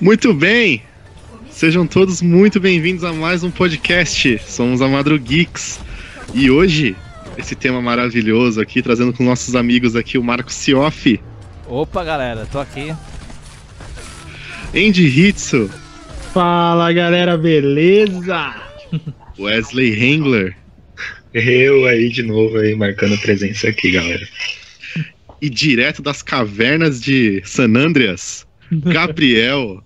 Muito bem! Sejam todos muito bem-vindos a mais um podcast. Somos a Madru Geeks. E hoje, esse tema maravilhoso aqui, trazendo com nossos amigos aqui o Marco Sioff. Opa, galera, tô aqui. Andy Hitsu. Fala, galera, beleza? Wesley Hengler. Eu aí de novo aí marcando presença aqui, galera. E direto das cavernas de San Andreas, Gabriel.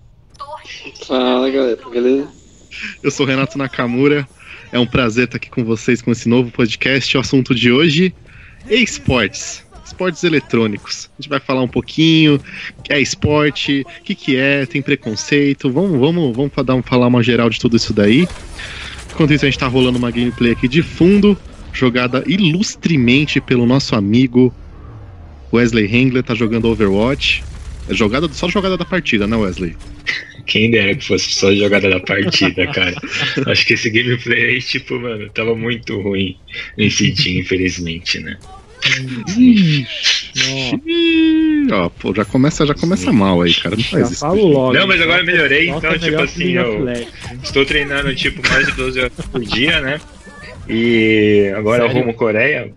Fala galera, beleza? Eu sou Renato Nakamura. É um prazer estar aqui com vocês com esse novo podcast. O assunto de hoje é esportes. Esportes eletrônicos. A gente vai falar um pouquinho que é esporte, o que, que é, tem preconceito. Vamos, vamos, vamos dar, falar uma geral de tudo isso daí. Enquanto isso, a gente tá rolando uma gameplay aqui de fundo, jogada ilustremente pelo nosso amigo Wesley Hengler, tá jogando Overwatch. É jogada, só jogada da partida, né, Wesley? Quem dera que fosse só jogada da partida, cara. Acho que esse gameplay aí, tipo, mano, tava muito ruim nesse dia, infelizmente, né? Ó, pô, já começa, já começa mal aí, cara. Não faz Já isso. falo logo. Não, mas agora eu melhorei, então, tipo assim, eu estou treinando, tipo, mais de 12 horas por dia, né? E agora eu Sério? rumo Coreia,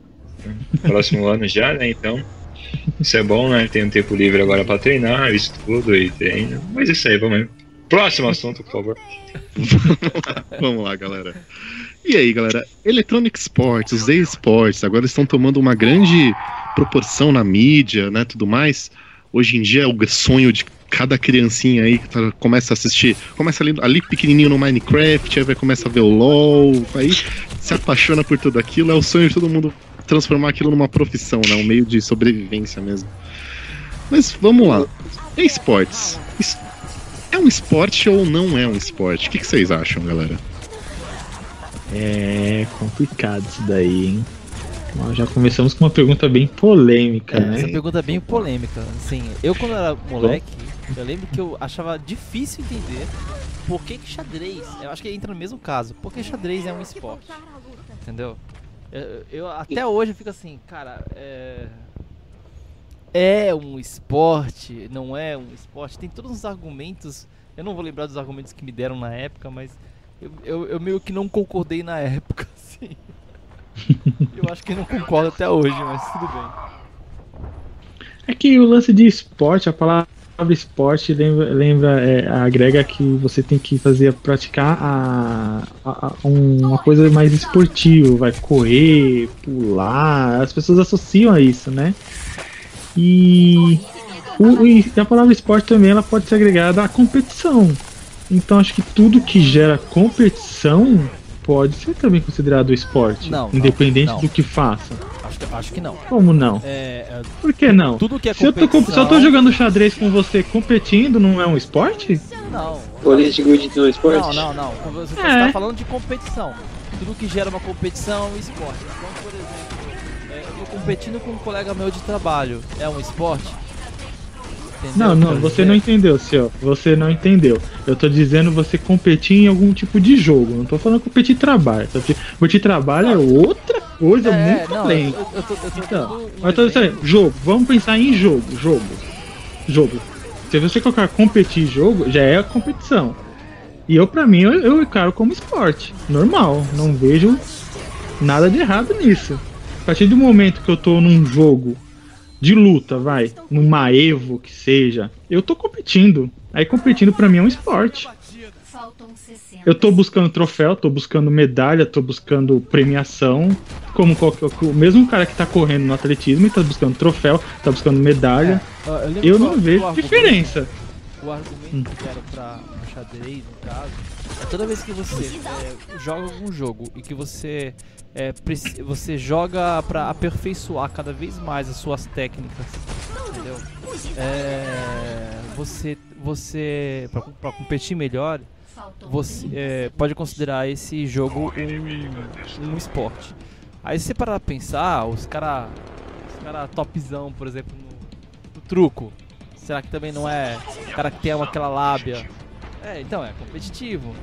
próximo ano já, né? Então, isso é bom, né? Tenho um tempo livre agora pra treinar, estudo e treino. Mas isso aí, vamos aí. Próximo assunto, por favor. Vamos lá, galera. E aí, galera? Electronic Sports, os esportes, agora estão tomando uma grande proporção na mídia, né? Tudo mais. Hoje em dia é o sonho de cada criancinha aí que tá- começa a assistir, começa ali, ali pequenininho no Minecraft, aí vai começa a ver o LoL, aí se apaixona por tudo aquilo, é o sonho de todo mundo transformar aquilo numa profissão, né? Um meio de sobrevivência mesmo. Mas vamos lá. Esportes. É um esporte ou não é um esporte? O que que vocês acham, galera? É complicado isso daí, hein? Nós já começamos com uma pergunta bem polêmica, Essa né? pergunta é bem polêmica. Assim, eu quando era moleque, eu lembro que eu achava difícil entender por que, que xadrez. Eu acho que entra no mesmo caso. Por que xadrez é um esporte? Entendeu? Eu, eu- até hoje eu fico assim, cara, é. É um esporte, não é um esporte. Tem todos os argumentos. Eu não vou lembrar dos argumentos que me deram na época, mas eu, eu, eu meio que não concordei na época, assim. Eu acho que não concordo até hoje, mas tudo bem. É que o lance de esporte, a palavra esporte lembra, lembra é, agrega que você tem que fazer, praticar a, a- a- uma coisa mais esportiva, vai correr, pular, as pessoas associam a isso, né? E, o- e a palavra esporte também ela pode ser agregada à competição. Então acho que tudo que gera competição pode ser também considerado esporte, Não, não, independente não. do que faça. Acho que, acho que não. Como não? É, é, Por que não? tudo que é Se eu, tô, competição... se eu tô jogando xadrez com você competindo, não é um esporte? Não. Política de no esporte? Não, não, não. Você É. tá falando de competição. Tudo que gera uma competição é um esporte. Então, por exemplo, é, eu tô competindo com um colega meu de trabalho. É um esporte? Entendeu Não, não, quero você dizer? não entendeu, senhor. Você não entendeu. Eu tô dizendo você competir em algum tipo de jogo. Não tô falando competir trabalho. Competir trabalho é outra coisa É, muito não, além. eu, eu tô, eu tô Então, mas tô dizendo, jogo, vamos pensar em jogo, jogo. Jogo. Se você colocar competir jogo, já é a competição. E eu, pra mim, eu, eu encaro como esporte. Normal. Não vejo nada de errado nisso. A partir do momento que eu tô num jogo de luta, vai, numa Evo que seja, eu tô competindo. Aí competindo pra mim é um esporte. Eu tô buscando troféu, tô buscando medalha, tô buscando premiação. Como qualquer, o mesmo cara que tá correndo no atletismo, ele tá buscando troféu, tá buscando medalha. Lembro Eu o- não o vejo diferença. O argumento que era pra xadrez, no caso, é toda vez que você é, joga algum jogo e que você é, você joga pra aperfeiçoar cada vez mais as suas técnicas, entendeu? É, você você pra competir melhor, você é, pode considerar esse jogo um, um esporte. Aí você parar pra pensar, os cara, os cara topzão, por exemplo, no, no truco, será que também não é o cara que tem aquela lábia? É, então é competitivo.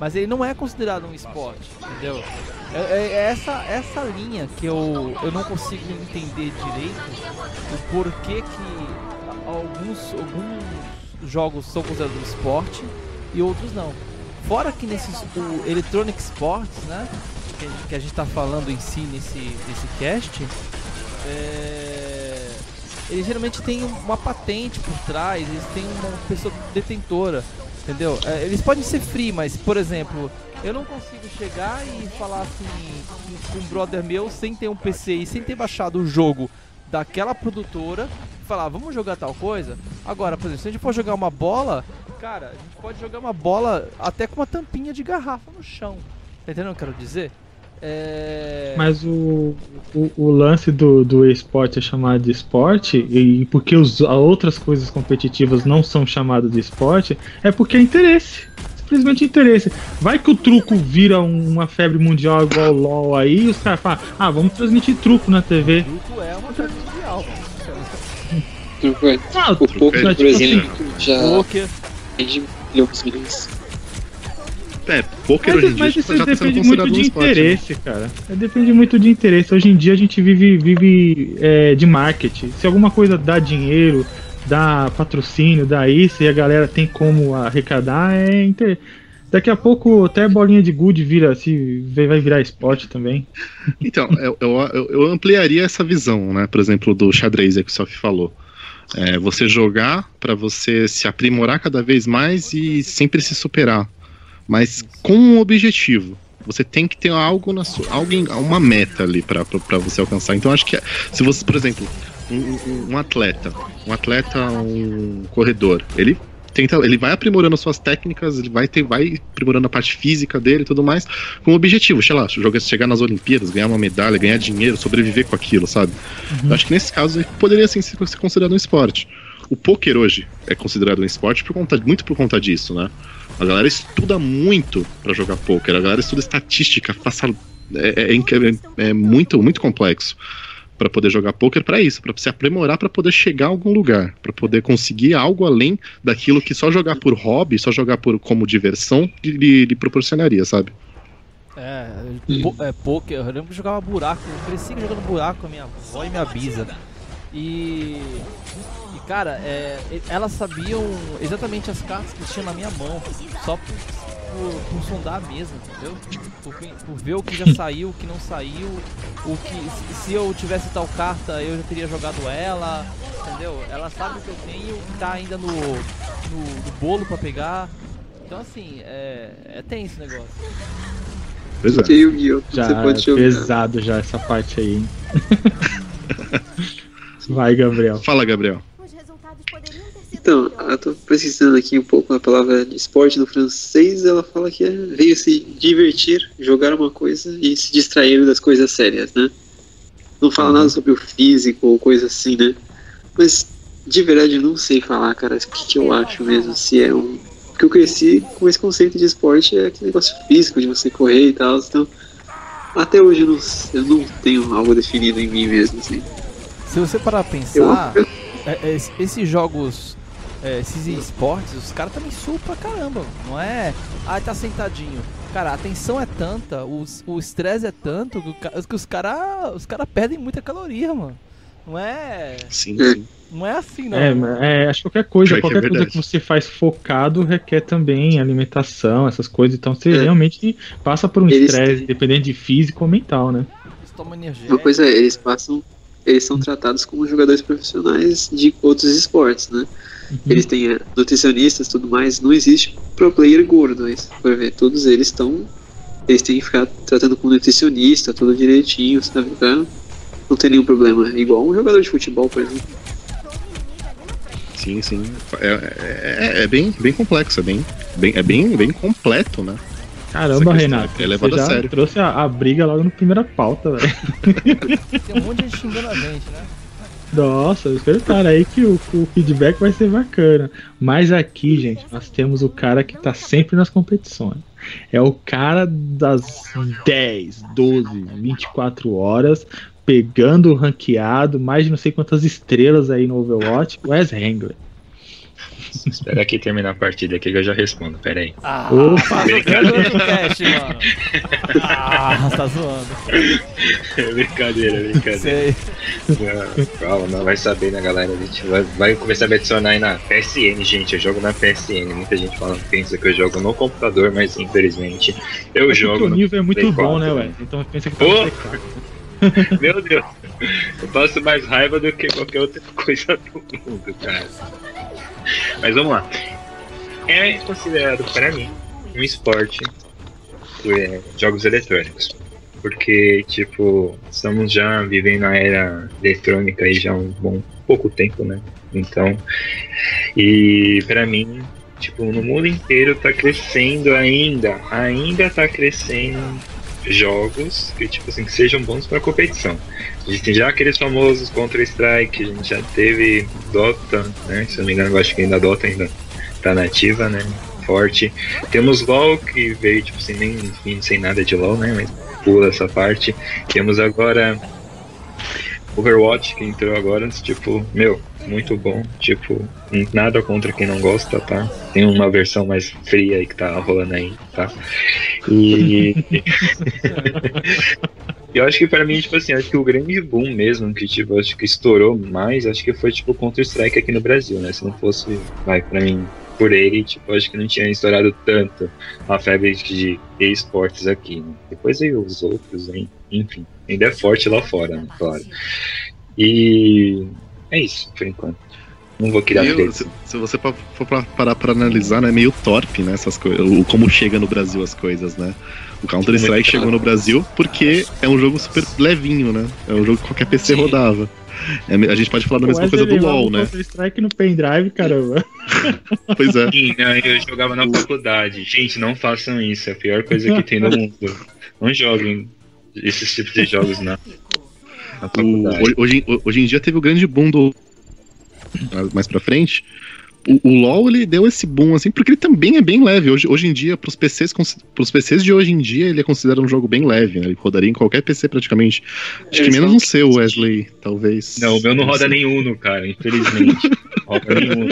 Mas ele não é considerado um esporte, entendeu? É, é- é essa, essa linha que eu, eu não consigo entender direito o porquê que alguns, alguns jogos são considerados esporte e outros não. Fora que nesses o Electronic Sports, né? Que, que a gente tá falando em si nesse, nesse cast, é, geralmente têm uma patente por trás, eles têm uma pessoa detentora, entendeu? É, eles podem ser free, mas, por exemplo, eu não consigo chegar e falar assim com um brother meu sem ter um PC e sem ter baixado o jogo daquela produtora falar, vamos jogar tal coisa? Agora, por exemplo, se a gente for jogar uma bola, cara, a gente pode jogar uma bola até com uma tampinha de garrafa no chão. Tá entendendo o que eu quero dizer? É... Mas o, o, o lance do, do esporte é chamado de esporte, e porque os, as outras coisas competitivas não são chamadas de esporte, é porque é interesse. Simplesmente interesse. Vai que o truco vira uma febre mundial igual o LOL aí, e os caras falam, ah, vamos transmitir truco na TV. Truco é uma febre mundial, mano. Truco é. Ah, O truco poker, é por tipo exemplo, já Poker. milhões. É, poker hoje em Mas, dia mas já isso tá sendo depende considerado muito um de esporte. né? interesse, cara. É, Depende muito de interesse. Hoje em dia a gente vive, vive é, de marketing. Se alguma coisa dá dinheiro, dá patrocínio, dá isso, e a galera tem como arrecadar, é. Daqui a pouco até bolinha de gude vira, se vai virar esporte também. Então, eu, eu, eu- ampliaria essa visão, né? Por exemplo, do xadrez que o Sof falou. É, você jogar pra você se aprimorar cada vez mais e sempre se superar. Mas com um objetivo. Você tem que ter algo na sua. Alguém, uma meta ali pra você alcançar. Então acho que se você, por exemplo, um, um- atleta, um atleta, um corredor, ele tenta, ele vai aprimorando as suas técnicas, ele vai ter, vai aprimorando a parte física dele e tudo mais, com o objetivo, sei lá, jogar, chegar nas Olimpíadas, ganhar uma medalha, ganhar dinheiro, sobreviver com aquilo, sabe? Eu acho que nesse caso poderia sim ser considerado um esporte. O poker hoje é considerado um esporte por conta, muito por conta disso, né? A galera estuda muito pra jogar poker, a galera estuda estatística, passa, é, é, é- é muito, muito complexo pra poder jogar poker pra isso, pra se aprimorar pra poder chegar a algum lugar, pra poder conseguir algo além daquilo que só jogar por hobby, só jogar por como diversão lhe, lhe proporcionaria, sabe? É, po é, poker, eu lembro que eu jogava buraco, eu cresci jogando buraco com a minha avó e minha bisa. E. Cara, é, elas sabiam exatamente as cartas que tinha na minha mão, só por, por, por sondar a mesa, entendeu? Por, por ver o que já saiu, o que não saiu, o que. Se, se eu tivesse tal carta eu já teria jogado ela, entendeu? Ela sabe o que eu tenho, o que tá ainda no, no, no bolo pra pegar. Então assim, é, é tenso o negócio. Pois é. Tem o Yu-Gi-Oh! Já Você pode é pesado já essa parte aí. hein? Vai, Gabriel. Fala, Gabriel. Os resultados poderiam ter sido Então, eu tô pesquisando aqui um pouco a palavra de esporte no francês, ela fala que é veio se divertir, jogar uma coisa e se distrair das coisas sérias, né? Não fala nada sobre o físico ou coisa assim, né? Mas de verdade eu não sei falar, cara, o que, que eu acho mesmo, se é um. Porque eu cresci com esse conceito de esporte, é aquele negócio físico de você correr e tal, então. Até hoje eu não, eu não tenho algo definido em mim mesmo, assim. Se você parar Eu, pensar, eu é- é- es- esses jogos, é, esses esportes, os caras também suam pra caramba. Não é, ah, tá sentadinho. Cara, a tensão é tanta, os- o estresse é tanto que, os caras os cara perdem muita caloria, mano. Não é, Sim, sim. não é assim, não. É, mas é, acho que qualquer coisa, Pior que é qualquer coisa que você faz focado requer também alimentação, essas coisas. Então você É. realmente passa por um estresse, dependendo de físico ou mental, né? Uma coisa é, eles passam. Eles são tratados como jogadores profissionais de outros esportes, né? Eles têm é, nutricionistas e tudo mais. Não existe pro player gordo, mas, por ver, todos eles estão. Eles têm que ficar tratando com nutricionista, tudo direitinho, sabe? Pra não ter nenhum problema. Igual um jogador de futebol, por exemplo. Sim, sim. É, é- é bem, bem complexo, é bem, bem, é bem, bem completo, né? Caramba, Renato. é levado você a já sério. trouxe a, a briga logo na primeira pauta, velho. Tem um monte de gente xingando a gente, né? Nossa, espera aí que o, o feedback vai ser bacana. Mas aqui, gente, nós temos o cara que tá sempre nas competições. É o cara das 10, 12, 24 horas, pegando o ranqueado, mais de não sei quantas estrelas aí no Overwatch, Wes Hengler. Espera aqui terminar a partida aqui que eu já respondo, pera aí. Ah, Opa, brincadeira. cast, mano. Ah, tá zoando. brincadeira, brincadeira. Sei. Não, Calma, não vai saber, né, galera? A gente vai, vai começar a me adicionar aí na PSN, gente. Eu jogo na PSN. Muita gente fala, pensa que eu jogo no computador, mas infelizmente eu É porque jogo o nível é muito Play bom, 4, né, velho? Então pensa que tá 4. Meu Deus, eu passo mais raiva do que qualquer outra coisa do mundo, cara. Mas vamos lá. É considerado para mim um esporte é, jogos eletrônicos. Porque, tipo, estamos já vivendo a era eletrônica aí já há um bom pouco tempo, né? Então, e para mim, tipo, no mundo inteiro tá crescendo ainda, ainda tá crescendo jogos que, tipo assim, que sejam bons para competição. A gente tem já aqueles famosos Counter-Strike, a gente já teve Dota, né? Se eu não me engano, eu acho que ainda a Dota ainda tá nativa, né? Forte. Temos LoL, que veio, tipo assim, nem enfim, sem nada de LoL, né? Mas pula essa parte. Temos agora Overwatch, que entrou agora, tipo, meu, muito bom. Tipo, nada contra quem não gosta, tá? Tem uma versão mais fria aí que tá rolando aí, tá? E. Eu acho que pra mim, tipo assim, acho que o grande boom mesmo, que tipo, acho que estourou mais, acho que foi tipo Counter-Strike aqui no Brasil, né? Se não fosse, vai, pra mim, por ele, tipo, acho que não tinha estourado tanto a febre de esportes aqui, né? Depois veio os outros, hein? enfim, ainda é forte lá fora, né? Claro. E é isso, por enquanto. Não vou criar eu- treta. se, se você for pra- parar pra analisar, né, é meio torpe, né, essas coisas, o como chega no Brasil as coisas, né? O Counter Strike Muito chegou no Brasil porque é um jogo super levinho, né? É um jogo que qualquer PC Sim. rodava. É, a gente pode falar da mesma coisa do LoL, né? Strike no pendrive, caramba. Pois é. Sim, não, eu jogava na faculdade. Gente, não façam isso, é a pior coisa que tem no mundo. Não joguem esses tipos de jogos na, na O- ho- hoje, hoje em dia teve o grande boom do. Mais pra frente. O, o LoL ele deu esse boom assim, porque ele também é bem leve. Hoje, hoje em dia, pros PCs, pros PCs de hoje em dia, ele é considerado um jogo bem leve, né? Ele rodaria em qualquer PC praticamente. Acho que menos no seu, Wesley, talvez. Não, o meu não roda Uno, cara, infelizmente. roda nem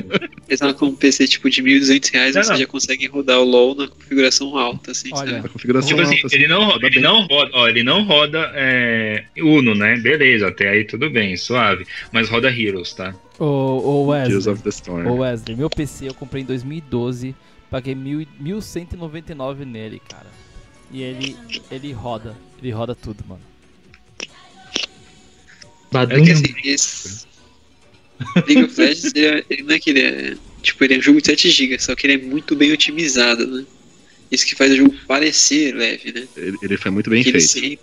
Falam com um PC tipo de 1.200 reais, Não, você não. já consegue rodar o LoL na configuração alta, assim, Olha, configuração Tipo assim, alta, assim, ele não, roda ele não roda, ó, ele não roda é, Uno, né? Beleza, até aí tudo bem, suave. Mas roda Heroes, tá? Ô, ô Wesley, ô Wesley, meu PC eu comprei em 2012, paguei mil, e- 1.199 nele, cara. E ele, ele roda, ele roda tudo, mano. É Badum. que assim, esse... League of Legends, ele, é- ele não é que ele é. Tipo, ele é um jogo de 7 GB, só que ele é muito bem otimizado, né? Isso que faz o jogo parecer leve, né? Ele, ele foi muito bem Que ele, feito. sempre-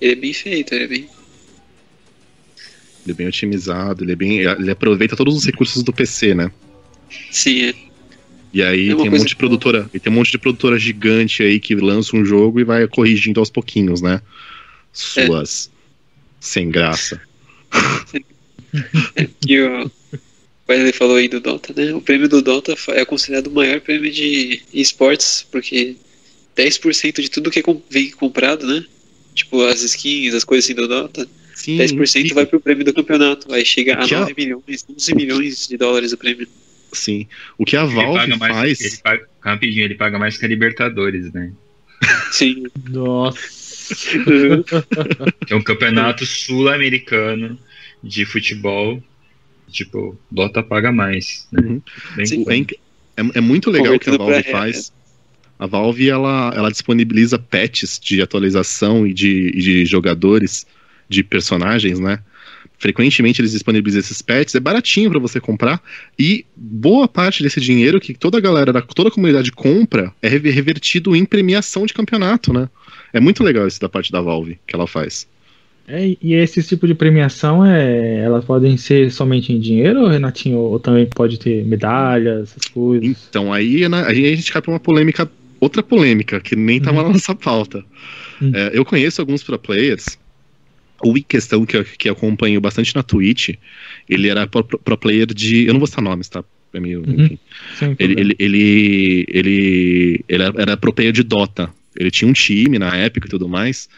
ele é bem feito, ele é bem. Ele é bem otimizado, ele é bem. Ele aproveita todos os recursos do PC, né? Sim, é. E aí É tem um monte de boa. produtora. E tem um monte de produtora gigante aí que lança um jogo e vai corrigindo aos pouquinhos, né? Suas. Sem graça. E o Wesley falou aí do Dota, né? O prêmio do Dota é considerado o maior prêmio de esportes, porque 10% de tudo que é vem comprado, né? Tipo, as skins, as coisas assim do Dota, Sim. 10% e- vai pro prêmio do campeonato. Aí chega a a- 9 milhões, 11 milhões de dólares o prêmio. Sim. O que a Ele Valve paga mais, faz. ele paga, rapidinho, ele paga mais que a Libertadores, né? Sim. Nossa. É um campeonato sul-americano de futebol. Tipo, Dota paga mais. Né? Uhum. Bem Sim. É, é- é muito legal o que a Valve faz. A Valve ela, ela disponibiliza patches de atualização e de, e de jogadores, de personagens, né? Frequentemente eles disponibilizam esses patches, é baratinho pra você comprar e boa parte desse dinheiro que toda a galera, da, toda a comunidade compra é rever- revertido em premiação de campeonato, né? É muito legal isso da parte da Valve que ela faz. É, e esse tipo de premiação, é, elas podem ser somente em dinheiro, Renatinho? Ou também pode ter medalhas, essas coisas? Então aí, né, aí a gente cai pra uma polêmica, outra polêmica, que nem tava na nossa pauta. Hum. É, eu conheço alguns pro players. O questão que eu, que eu acompanho bastante na Twitch, ele era pro, pro player de. Eu não vou citar nomes, tá? É meio, Uhum. enfim. Ele, ele, ele, ele, ele era pro player de Dota. Ele tinha um time na época e tudo mais.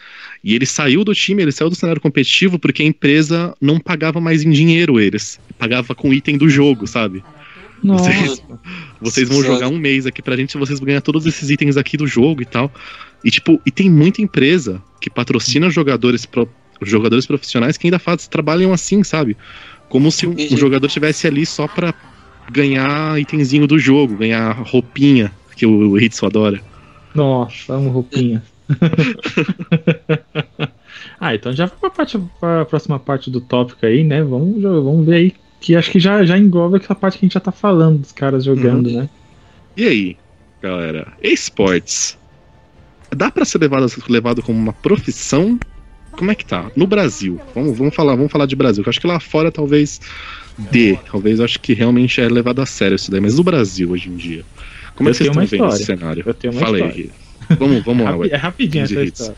E ele saiu do time, ele saiu do cenário competitivo porque a empresa não pagava mais em dinheiro eles. Pagava com item do jogo, sabe? Nossa. Vocês, vocês vão jogar um mês aqui pra gente, vocês vão ganhar todos esses itens aqui do jogo e tal. E tipo, e tem muita empresa que patrocina jogadores, pro- jogadores profissionais que ainda faz, trabalham assim, sabe? Como se um, um jogador estivesse ali só pra ganhar itemzinho do jogo, ganhar roupinha, que o Hitsu adora. Nossa, amo roupinha. ah, então já parte, pra próxima parte do tópico aí, né? Vamos, já- vamos ver aí. Que acho que já, já engloba essa parte que a gente já tá falando dos caras jogando, né? E aí, galera? Esportes. Dá pra ser levado, levado como uma profissão? Como é que tá? No Brasil. Vamos, vamos falar, vamos falar de Brasil. Que eu acho que lá fora talvez dê. Talvez eu acho que realmente é levado a sério isso daí. Mas no Brasil hoje em dia. Como é Eu que vocês estão uma vendo esse história. cenário? Eu tenho uma Fala aí, história. Vamos, vamos lá, Rapi- é rapidinho essa hits. história.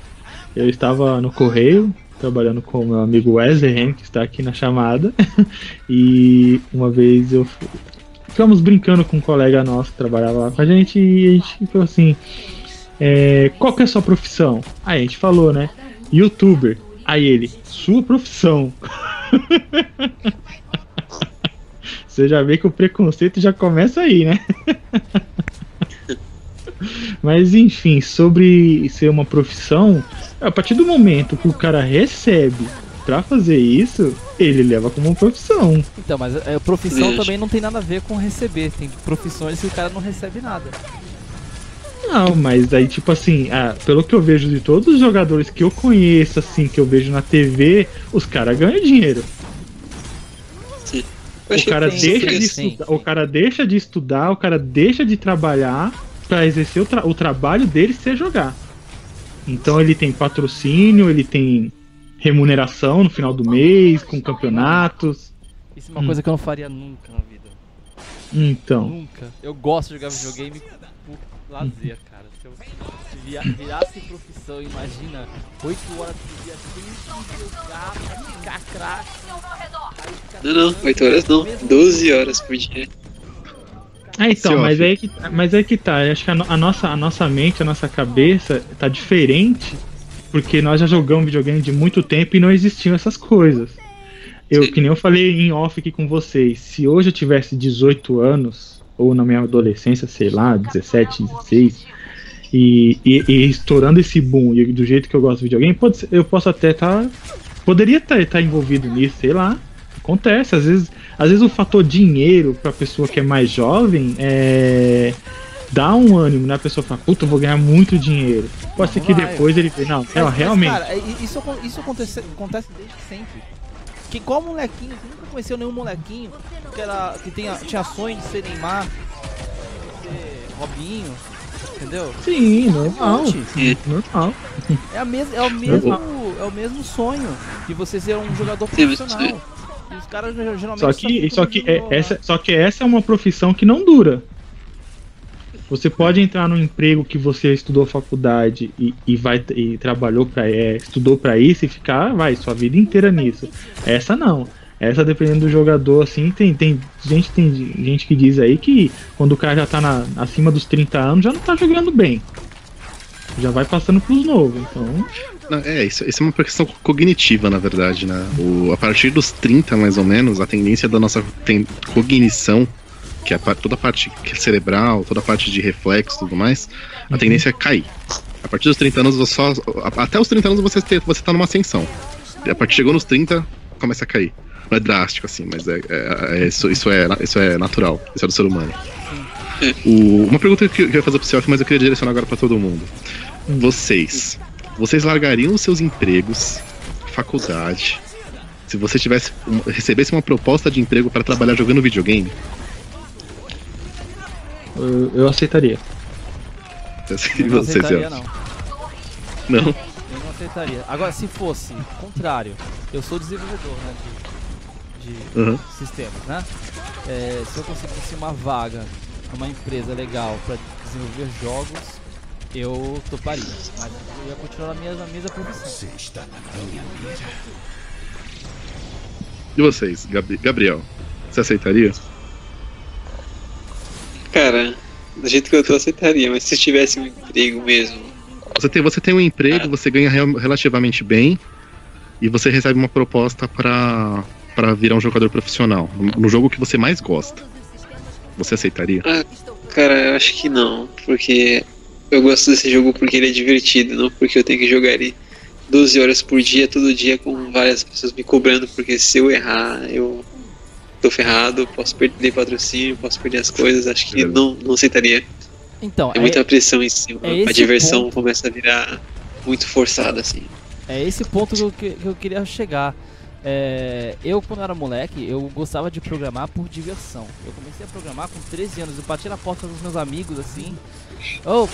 Eu estava no correio, trabalhando com o meu amigo Wesley Hen, que está aqui na chamada. e uma vez eu fu- ficamos brincando com um colega nosso que trabalhava lá com a gente e a gente falou assim: é, qual que é a sua profissão? Aí a gente falou, né? Youtuber. Aí ele, sua profissão. Você já vê que o preconceito já começa aí, né? Mas enfim, sobre ser uma profissão, a partir do momento que o cara recebe pra fazer isso, ele leva como uma profissão. Então, mas é, profissão também não tem nada a ver com receber. Tem profissões que o cara não recebe nada. Não, mas aí, tipo assim, ah, pelo que eu vejo de todos os jogadores que eu conheço, assim, que eu vejo na TV, os caras ganham dinheiro. O cara, sim, deixa de sim, estudar, sim. o cara deixa de estudar, o cara deixa de trabalhar pra exercer o, tra- o trabalho dele ser jogar. Então ele tem patrocínio, ele tem remuneração no final do mês, com campeonatos. Isso é uma Hum. coisa que eu não faria nunca na vida. Então, Nunca. Eu gosto de jogar videogame por lazer, cara. Se eu via- virasse profissão, imagina, 8 horas por dia sem jogar, pra ficar craque. Não, não, 8 horas não, 12 horas por dia. Ah, então, mas aí que, mas aí que tá. Eu acho que a, a nossa, a nossa mente, a nossa cabeça tá diferente porque nós já jogamos videogame de muito tempo e não existiam essas coisas. Eu, Sim. que nem eu falei em off aqui com vocês, se hoje eu tivesse 18 anos, ou na minha adolescência, sei lá, 17, 16, e, e, e estourando esse boom e do jeito que eu gosto de videogame, pode eu posso até estar. poderia estar envolvido nisso, sei lá. Acontece, às vezes, às vezes o fator dinheiro pra pessoa que é mais jovem é, dá um ânimo, né? A pessoa fala, puta, eu vou ganhar muito dinheiro. Pode ser que Vai. depois ele vê, não, Mas- ela mas, realmente. cara, é- isso, isso acontece, acontece desde sempre. Que qual molequinho, você nunca conheceu nenhum molequinho que, era, que tinha, tinha sonho de ser Neymar, de ser Robinho, entendeu? Sim, Um normal. Normal. É, a mes é, o mesmo, é o mesmo sonho de você ser um jogador profissional. E os caras ge- geralmente Só que, só que, é, essa, só que essa é uma profissão que não dura. Você pode entrar num emprego que você estudou faculdade e, e vai e trabalhou para estudou para isso e ficar, vai, sua vida inteira nisso. Essa não. Essa dependendo do jogador assim, tem, tem gente tem gente que diz aí que quando o cara já tá na, acima dos 30 anos já não tá jogando bem. Já vai passando pros novos. Então, é, isso, isso é uma questão cognitiva, na verdade, né? O, a partir dos 30, mais ou menos, a tendência da nossa cognição, que é a toda a parte é cerebral, toda a parte de reflexo e tudo mais, a tendência é cair. A partir dos 30 anos, você só, a- até os 30 anos você, te, você tá numa ascensão. E a partir chegou nos 30, começa a cair. Não é drástico assim, mas é, é- é- isso, isso, é, isso é natural, isso é do ser humano. O- uma pergunta que eu queria fazer pro Self, mas eu queria direcionar agora pra todo mundo. Vocês, vocês largariam os seus empregos, faculdade, se você tivesse um- recebesse uma proposta de emprego para trabalhar jogando videogame? eu, eu aceitaria. Eu não você, aceitaria, não. Não? Eu não aceitaria. Agora, se fosse contrário, eu sou desenvolvedor né, de, de Uhum. sistemas, né? É, se eu conseguisse uma vaga numa empresa legal para desenvolver jogos, eu toparia. Mas eu ia continuar na minha, na mesma profissão. E vocês, Gabri- Gabriel? Você aceitaria? Cara, do jeito que eu tô, aceitaria, mas se tivesse um emprego mesmo. Você tem, você tem um emprego, você ganha rel- relativamente bem e você recebe uma proposta para para virar um jogador profissional no- no jogo que você mais gosta. Você aceitaria? Cara, eu acho que não, porque eu gosto desse jogo porque ele é divertido, não porque eu tenho que jogar ele 12 horas por dia, todo dia, com várias pessoas me cobrando, porque se eu errar, eu tô ferrado, posso perder patrocínio, posso perder as coisas, acho que não, não aceitaria. Então, É muita pressão em cima, é a diversão ponto. começa a virar muito forçada, assim. É esse ponto que eu, que- que eu queria chegar. É, eu, quando era moleque, eu gostava de programar por diversão. Eu comecei a programar com 13 anos. Eu bati na porta dos meus amigos assim. Ô,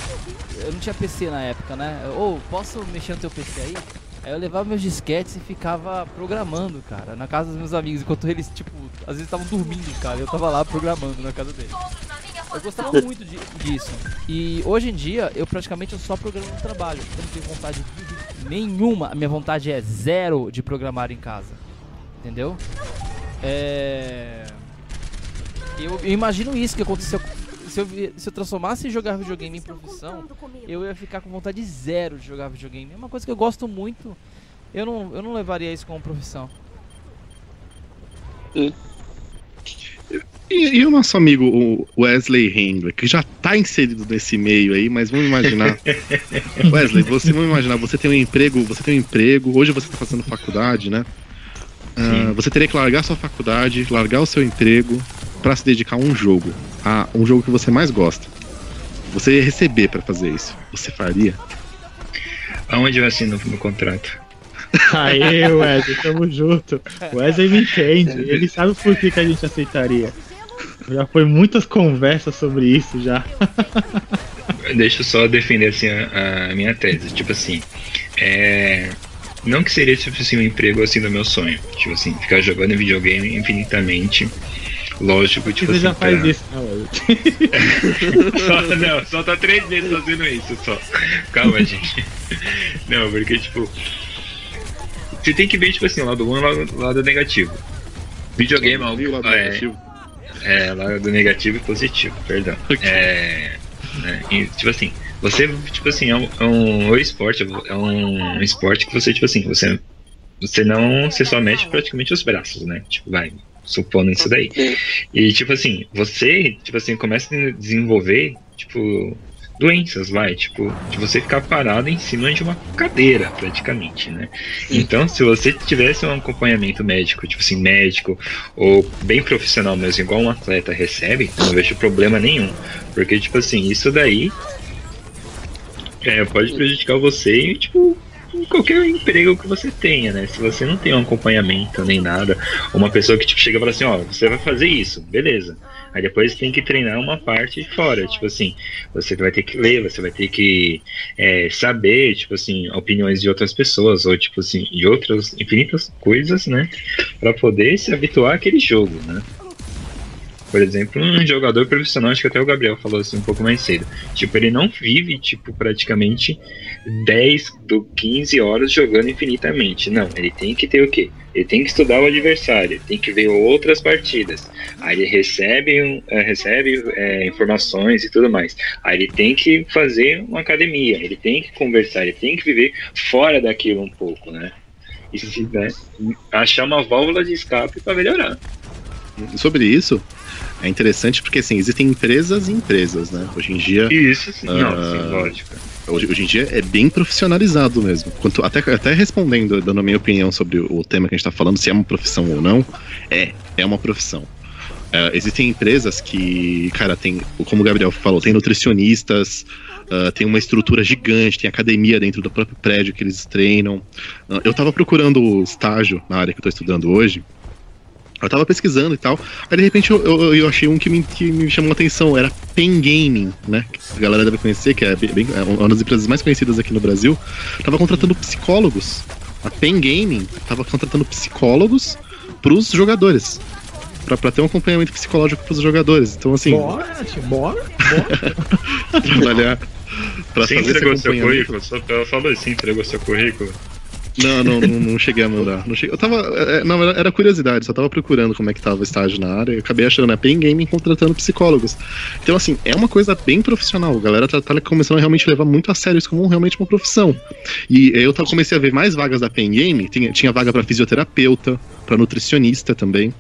eu não tinha PC na época, né? Ô, posso mexer no teu PC aí? Aí eu levava meus disquetes e ficava programando, cara, na casa dos meus amigos, enquanto eles, tipo, às vezes estavam dormindo, cara. Eu tava lá programando na casa deles. Eu gostava muito de- disso. E hoje em dia, eu praticamente só programo no trabalho. Eu não tenho vontade nenhuma. A minha vontade é zero de programar em casa. Entendeu? É... Eu, eu imagino isso que aconteceu. Se eu, se eu transformasse jogar videogame em profissão, eu ia ficar com vontade zero de jogar videogame. É uma coisa que eu gosto muito. Eu não, eu não levaria isso como profissão. E, e o nosso amigo Wesley Hendler, que já tá inserido nesse meio aí, mas vamos imaginar. Wesley, você vamos imaginar, você tem um emprego, você tem um emprego, hoje você tá fazendo faculdade, né? Ah, você teria que largar sua faculdade, largar o seu emprego pra se dedicar a um jogo, a um jogo que você mais gosta. Você ia receber pra fazer isso. Você faria? Aonde eu assino no contrato? Aê, Wesley, tamo junto. O Wesley me entende, ele sabe por que, que a gente aceitaria. Já foi muitas conversas sobre isso já. Deixa eu só defender assim a, a minha tese. Tipo assim, é. Não que seria tipo assim um emprego assim do meu sonho. Tipo assim, ficar jogando videogame infinitamente. Lógico, tipo Você assim. já faz pra- isso, né, Wesley? Só, não, só tá três meses fazendo isso só. Calma, gente. Não, porque, tipo. Você tem que ver, tipo assim, o lado bom e o lado, lado negativo. Videogame é Viu lá algo. do É, negativo? é, lado negativo e positivo, perdão. É. né, e, tipo assim, você, tipo assim, é um, é um o esporte, é um esporte que você, tipo assim, você. Você não. Você só mexe praticamente os braços, né? Tipo, vai, supondo isso daí. E tipo assim, você, tipo assim, começa a desenvolver, tipo, doenças, vai, tipo, de você ficar parado em cima de uma cadeira, praticamente, né? Então, se você tivesse um acompanhamento médico, tipo assim, médico, ou bem profissional mesmo, igual um atleta recebe, eu não vejo problema nenhum. Porque, tipo assim, isso daí é, pode prejudicar você e, tipo, em qualquer emprego que você tenha, né? Se você não tem um acompanhamento nem nada, uma pessoa que tipo, chega e fala assim, ó, você vai fazer isso, beleza. Aí depois tem que treinar uma parte fora, tipo assim, você vai ter que ler, você vai ter que é, saber, tipo assim, opiniões de outras pessoas, ou tipo assim, de outras infinitas coisas, né? Pra poder se habituar àquele jogo, né? Por exemplo, um jogador profissional, acho que até o Gabriel falou assim um pouco mais cedo. Tipo, ele não vive, tipo, praticamente 10 do 15 horas jogando infinitamente. Não, ele tem que ter o quê? Ele tem que estudar o adversário, tem que ver outras partidas. Aí ele recebe, eh, recebe é, informações e tudo mais. Aí ele tem que fazer uma academia, ele tem que conversar, ele tem que viver fora daquilo um pouco, né? E se né, achar uma válvula de escape para melhorar. Sobre isso, é interessante porque assim, existem empresas e empresas, né? Hoje em dia. Isso sim, não, Ah. sim, lógico. Hoje, hoje em dia é bem profissionalizado mesmo. Quanto, até, até respondendo, dando a minha opinião sobre o tema que a gente está falando, se é uma profissão ou não, é, é uma profissão. É, existem empresas que, cara, tem, como o Gabriel falou, tem nutricionistas, ah, tem uma estrutura gigante, tem academia dentro do próprio prédio que eles treinam. Ah, eu tava procurando estágio na área que eu tô estudando hoje. Eu tava pesquisando e tal. Aí de repente eu, eu, eu achei um que me, que me chamou a atenção. Era Pen Gaming, né? Que a galera deve conhecer, que é, bem, é uma das empresas mais conhecidas aqui no Brasil. Tava contratando psicólogos. A Pen Gaming tava contratando psicólogos pros jogadores. Pra, pra ter um acompanhamento psicológico pros jogadores. Então, assim, Bora, tio, bora. trabalhar. Pra Você fazer esse entregou seu acompanhamento. currículo? Só ela falou assim, entregou seu currículo. Não, não, não, não cheguei a mandar. Não cheguei, eu tava. é, Não, era, era curiosidade, só tava procurando como é que tava o estágio na área. Eu acabei achando a Pen Gaming contratando psicólogos. Então, assim, é uma coisa bem profissional. A galera tá, tá começando a realmente levar muito a sério isso como realmente uma profissão. E eu comecei a ver mais vagas da Pen Game. Tinha, tinha vaga pra fisioterapeuta, pra nutricionista também.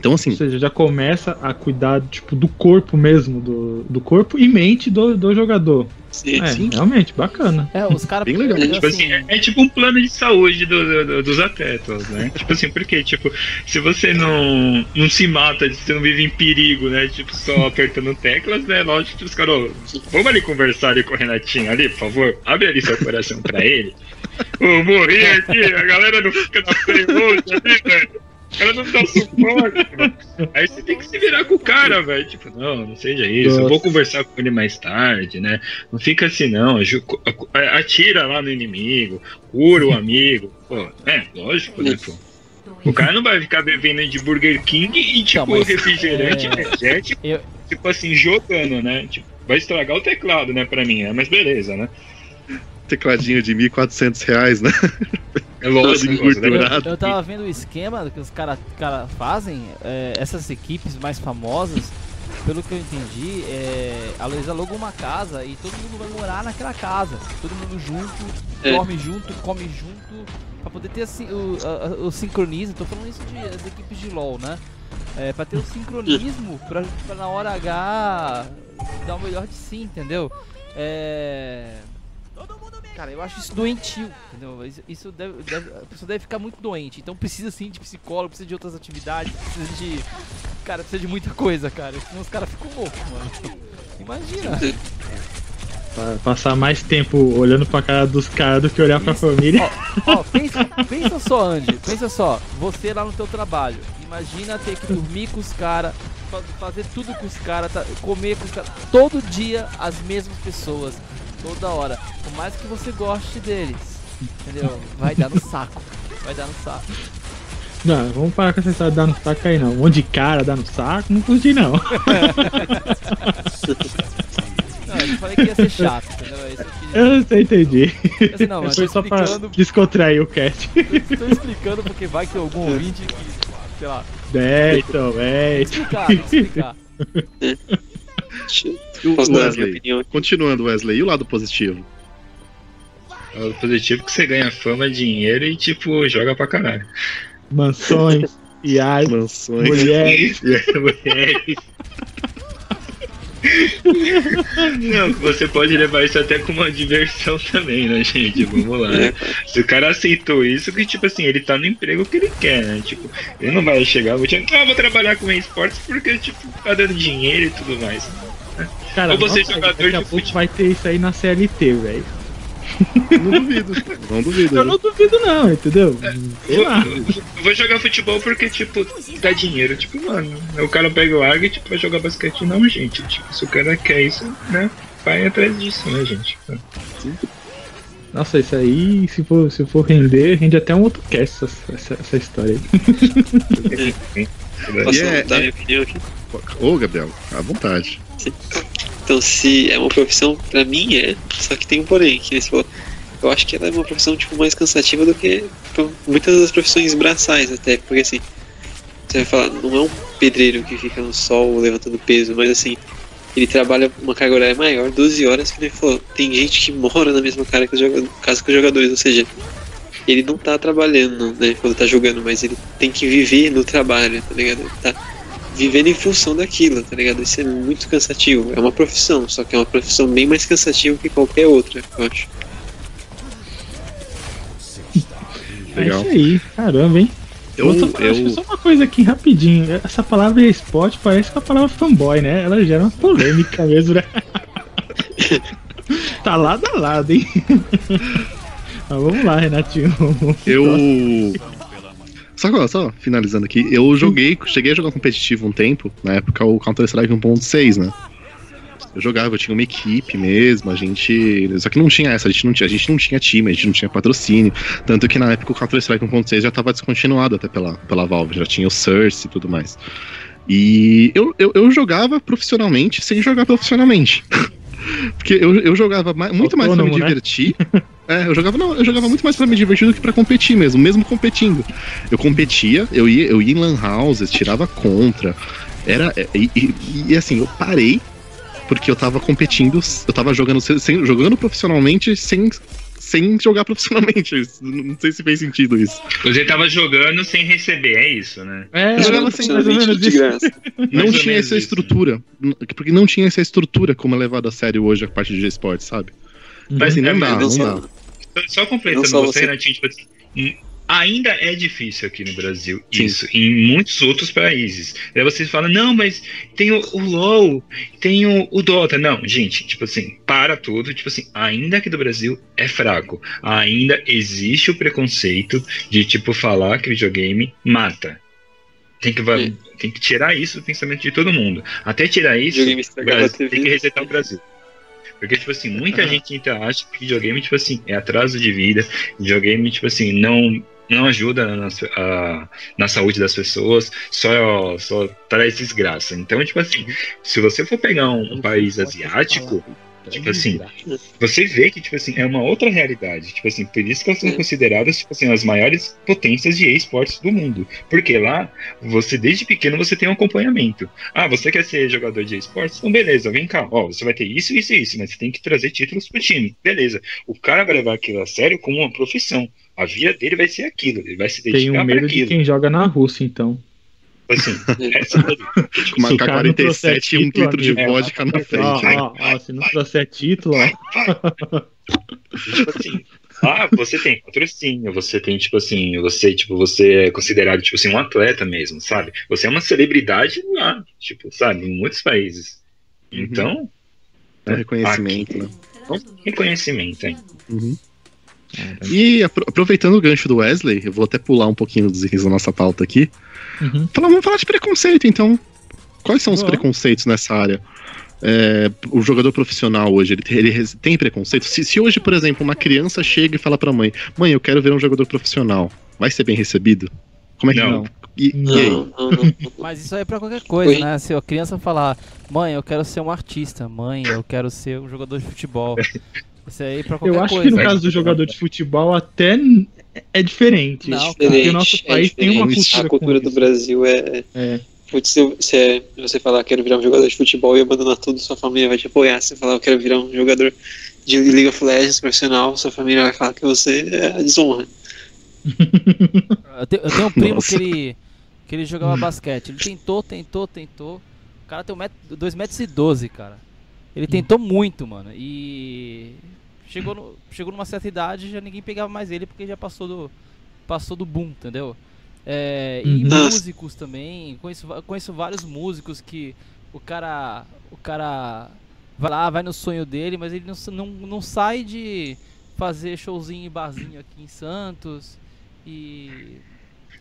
Então, Ou assim, seja, já começa a cuidar tipo, do corpo mesmo, do, do corpo e mente do, do jogador. Sim, É, sim. realmente, bacana. É, os caras. Bem legal. assim, Tipo assim, é, é tipo um plano de saúde do- do- dos atletas, né? tipo assim, porque, tipo, se você não, não se mata, você não vive em perigo, né? Tipo, só apertando teclas, né? Lógico que os caras, "Ô, vamos ali conversar ali com o Renatinho ali, por favor. Abre ali seu coração pra ele. Ô, morri aqui, a galera não fica na frente ali, velho. O cara não dá suporte, mano. Aí você tem que se virar com o cara, velho. Tipo, não, não seja isso. Eu vou Nossa. conversar com ele mais tarde, né? Não fica assim, não. Atira lá no inimigo, cura o amigo. Pô, é, lógico, né, pô? O cara não vai ficar bebendo de Burger King e, tipo, Não, mas, refrigerante é, energético, eu- tipo assim, jogando, né? Tipo, vai estragar o teclado, né, pra mim, né? Mas beleza, né? Tecladinho de 1.400 reais, né? É lógico. Né? engordurado. Eu tava vendo o esquema que os caras cara fazem, é, essas equipes mais famosas, pelo que eu entendi, é, a Luísa alugou uma casa e todo mundo vai morar naquela casa. Todo mundo junto, É. dorme junto, come junto, pra poder ter assim, o, a- a- o sincronismo. Tô falando isso de as equipes de LoL, né? É, pra ter o sincronismo, pra, pra na hora H dar o melhor de si, entendeu? É. Cara, eu acho isso doentio, entendeu? Isso, isso deve, deve- a pessoa deve ficar muito doente. Então precisa sim de psicólogo, precisa de outras atividades, precisa de. Cara, precisa de muita coisa, cara. Senão os caras ficam loucos, mano. Imagina. Pra passar mais tempo olhando pra cara dos caras do que olhar pra Isso. família. Ó, pensa, pensa só, Andy. Pensa só. Você lá no teu trabalho. Imagina ter que dormir com os caras, fazer tudo com os caras, tá- comer com os caras. Todo dia as mesmas pessoas. Toda hora. Por mais que você goste deles. Entendeu? Vai dar no saco. Vai dar no saco. Não, vamos parar com essa história de dar no saco aí não. Um monte de cara dar no saco, não curti não. Não, eu falei que ia ser chato, entendeu? É eu Eu não entendi. Assim, não, mas Foi só pra descontrair o cast. tô explicando porque vai que algum ouvinte que, sei lá, É, então, é. tem que explicar, tem que explicar. Deixa eu- E o Posso dar a minha Wesley? Continuando, Wesley, e o lado positivo? É o positivo que você ganha fama, dinheiro e, tipo, joga pra caralho. Mansões, IAs, Mansões. mulheres. E aí, mulheres. Não, você pode levar isso até como uma diversão também, né, gente? Vamos lá. É, Se o cara aceitou isso, que tipo assim, ele tá no emprego que ele quer, né? Tipo, ele não vai chegar, vou te... ah, vou trabalhar com esportes porque, tipo, tá dando dinheiro e tudo mais. Cara, Ou você nossa, jogador daqui a de pouco futebol. vai ter isso aí na CLT, velho. Não duvido. Não duvido. Eu não duvido não, entendeu? Sei Vou, lá. vou jogar futebol porque, tipo, dá dinheiro. Tipo, mano, o cara pega o águia e tipo, vai jogar basquete. Não, gente. Tipo, se o cara quer isso, né? Vai atrás disso, né, gente? Nossa, isso aí, se for, se for render, rende até um outro cast essa, essa, essa história aí. Posso dar é- minha opinião aqui? Ô, Gabriel, à vontade. Então, se é uma profissão, pra mim é. Só que tem um porém, que falou. Eu acho que ela é uma profissão tipo, mais cansativa do que muitas das profissões braçais, até. Porque assim, você vai falar, não é um pedreiro que fica no sol levantando peso, mas assim, ele trabalha uma carga horária maior, 12 horas, que nem falou. Tem gente que mora na mesma casa que os jogadores, ou seja, ele não tá trabalhando, né, quando tá jogando, mas ele tem que viver no trabalho, tá ligado? Ele tá vivendo em função daquilo, tá ligado? Isso é muito cansativo. É uma profissão, só que é uma profissão bem mais cansativa que qualquer outra, eu acho. Legal. É isso aí, caramba, hein? Eu, Vou só, acho que eu, só uma coisa aqui rapidinho. Essa palavra esporte parece com a palavra fanboy, né? Ela gera uma polêmica mesmo, né? tá lado a lado, hein? Mas vamos lá, Renatinho. eu. Só, só finalizando aqui, eu joguei, cheguei a jogar competitivo um tempo, na época o Counter-Strike 1.6, né? Eu jogava, eu tinha uma equipe mesmo, a gente. Só que não tinha essa, a gente não tinha, a gente não tinha time, a gente não tinha patrocínio. Tanto que na época o Counter-Strike 1.6 já estava descontinuado até pela, pela Valve, já tinha o Source e tudo mais. E eu, eu, eu jogava profissionalmente sem jogar profissionalmente. Porque eu, eu jogava ma- muito mais pra me Autônomo, né? divertir. É, eu jogava, não, eu jogava muito mais pra me divertir do que pra competir mesmo, mesmo competindo. Eu competia, eu ia, eu ia em lan houses, tirava contra. Era. E, e- e, assim, eu parei porque eu tava competindo, eu tava jogando, sem, jogando profissionalmente sem, sem jogar profissionalmente. Não sei se fez sentido isso. Você tava jogando sem receber, é isso, né? É, Eu jogava mais sem ou Profissionalmente menos isso. Não ou tinha essa isso, estrutura. Porque não tinha essa estrutura como é levado a sério hoje a parte de esportes, sabe? Mas assim, não É, dá, não só- dá. Só, só completando Não só você, você. Renatinho, tipo assim, ainda é difícil aqui no Brasil Sim. isso, em muitos outros países. Aí vocês falam, não, mas tem o, o LoL, tem o, o Dota. Não, gente, tipo assim, para tudo, tipo assim, ainda aqui do Brasil é fraco. Ainda existe o preconceito de, tipo, falar que videogame mata. Tem que, Sim. tem que tirar isso do pensamento de todo mundo. Até tirar isso, Brasil tem que resetar o Brasil. Porque, tipo assim, muita Aham. gente ainda acha que videogame, tipo assim, é atraso de vida. Videogame, tipo assim, não, não ajuda na, a- na saúde das pessoas, só, só traz desgraça. Então, tipo assim, se você for pegar um, um país asiático, tipo assim, você vê que, tipo assim, é uma outra realidade. Tipo assim, por isso que elas são consideradas, tipo assim, as maiores potências de esportes do mundo. Porque lá, você, desde pequeno, você tem um acompanhamento. Ah, você quer ser jogador de esportes? Então, beleza, vem cá. Ó, você vai ter isso, isso e isso, mas você tem que trazer títulos pro time. Beleza. O cara vai levar aquilo a sério como uma profissão. A vida dele vai ser aquilo. Ele vai se dedicar para medo de aquilo. quem joga na Rússia, então. Assim, essa daí. Com uma Se o cara não trouxer K-47 e um título, litro de amigo, vodka na Ó, frente. né? ó, se não trouxer título, ó. tipo assim, ah, você tem patrocínio, você tem, tipo assim, você, tipo, você é considerado, tipo assim, um atleta mesmo, sabe? Você é uma celebridade lá, tipo, sabe, em muitos países. Então, É reconhecimento, né? reconhecimento, hein? Uhum. E apro- aproveitando o gancho do Wesley, eu vou até pular um pouquinho dos itens da nossa pauta aqui. Uhum. Fala- vamos falar de preconceito, então. Quais são os Vamos. preconceitos nessa área? É, o jogador profissional hoje, ele, tem- ele tem preconceito? Se, se hoje, por exemplo, uma criança chega e fala pra mãe: Mãe, eu quero ver um jogador profissional, vai ser bem recebido? Como é que Não. E, e aí? Não, não, não. Mas isso aí é pra qualquer coisa, Oi. né? Se a criança falar, mãe, eu quero ser um artista, mãe, eu quero ser um jogador de futebol. Isso aí é pra qualquer Eu acho coisa. que no né? caso do jogador de futebol até é diferente. Não, porque Diferente, o nosso é país tem uma cultura. A cultura com do isso. Brasil é. É. Putz, se, se é- você falar quero virar um jogador de futebol e abandonar tudo, sua família vai te apoiar. Se você falar eu quero virar um jogador de League of Legends profissional, sua família vai falar que você é a desonra. Eu tenho, eu tenho um primo Nossa. que ele, que ele jogava basquete. Ele tentou, tentou, tentou. O cara tem 2 metros e 12, cara. Ele tentou muito, mano. E chegou, no- chegou numa certa idade já ninguém pegava mais ele porque já passou do, passou do boom, entendeu? É, e Uhum. músicos também. Conheço, conheço vários músicos que o cara. O cara vai lá, vai no sonho dele, mas ele não, não, não sai de fazer showzinho em barzinho aqui em Santos. E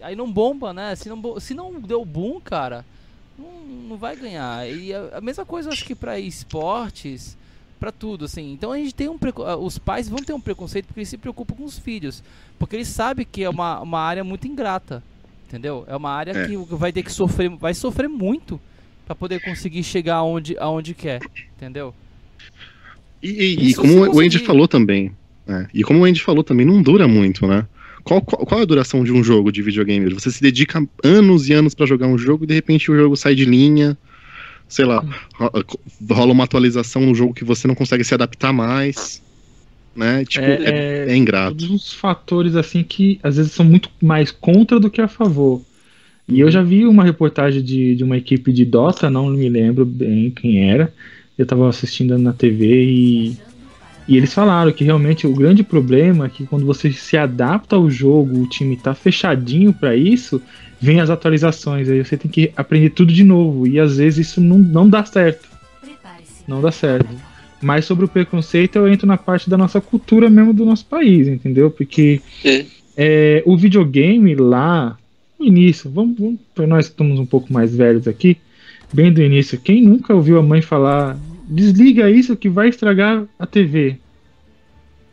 aí não bomba, né? Se não, se não deu boom, cara, não, não vai ganhar. E a, a mesma coisa, acho que pra esportes, pra tudo, assim. Então a gente tem um ah, os pais vão ter um preconceito porque eles se preocupam com os filhos, porque eles sabem que é uma, uma área muito ingrata, entendeu? É uma área É. que vai ter que sofrer, vai sofrer muito pra poder conseguir chegar aonde, aonde quer, entendeu? E, e- e como o Andy falou também, né? E como o Andy falou também, não dura muito, né? Qual, qual, qual é a duração de um jogo de videogame? Você se dedica anos e anos pra jogar um jogo e de repente o jogo sai de linha, sei lá, ro- rola uma atualização no jogo que você não consegue se adaptar mais, né? Tipo, É, é, é, é ingrato. Todos os fatores assim que às vezes são muito mais contra do que a favor. E eu já vi uma reportagem de, de uma equipe de Dota, não me lembro bem quem era. Eu tava assistindo na TV e, e eles falaram que realmente o grande problema é que quando você se adapta ao jogo, o time tá fechadinho para isso, vem as atualizações, aí você tem que aprender tudo de novo. E às vezes isso não, não dá certo. Não dá certo. Mas sobre o preconceito, eu entro na parte da nossa cultura mesmo do nosso país, entendeu? Porque É. é, o videogame lá, no início, vamos, vamos para nós que estamos um pouco mais velhos aqui, bem do início, quem nunca ouviu a mãe falar, desliga isso que vai estragar a TV?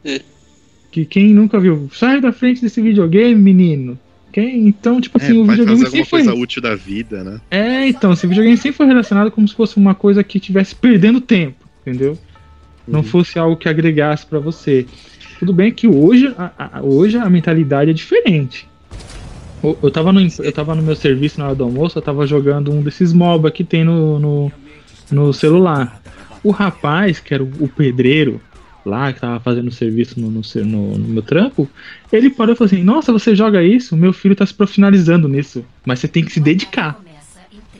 É. Que quem nunca viu, sai da frente desse videogame, menino. Quem? Então, tipo assim, É, o vai videogame fazer sempre alguma foi coisa útil da vida, né? é, então, esse videogame sempre foi relacionado como se fosse uma coisa que estivesse perdendo tempo, entendeu? Não Uhum. fosse algo que agregasse pra você. Tudo bem que hoje a, a- hoje a mentalidade é diferente. Eu, eu, tava no, eu tava no meu serviço na hora do almoço, eu tava jogando um desses MOBA que tem no, no, no celular. O rapaz, que era o, o pedreiro, lá, que tava fazendo serviço no, no, no- meu trampo, ele parou e falou assim, nossa, você joga isso? Meu filho tá se profissionalizando nisso, mas você tem que se dedicar.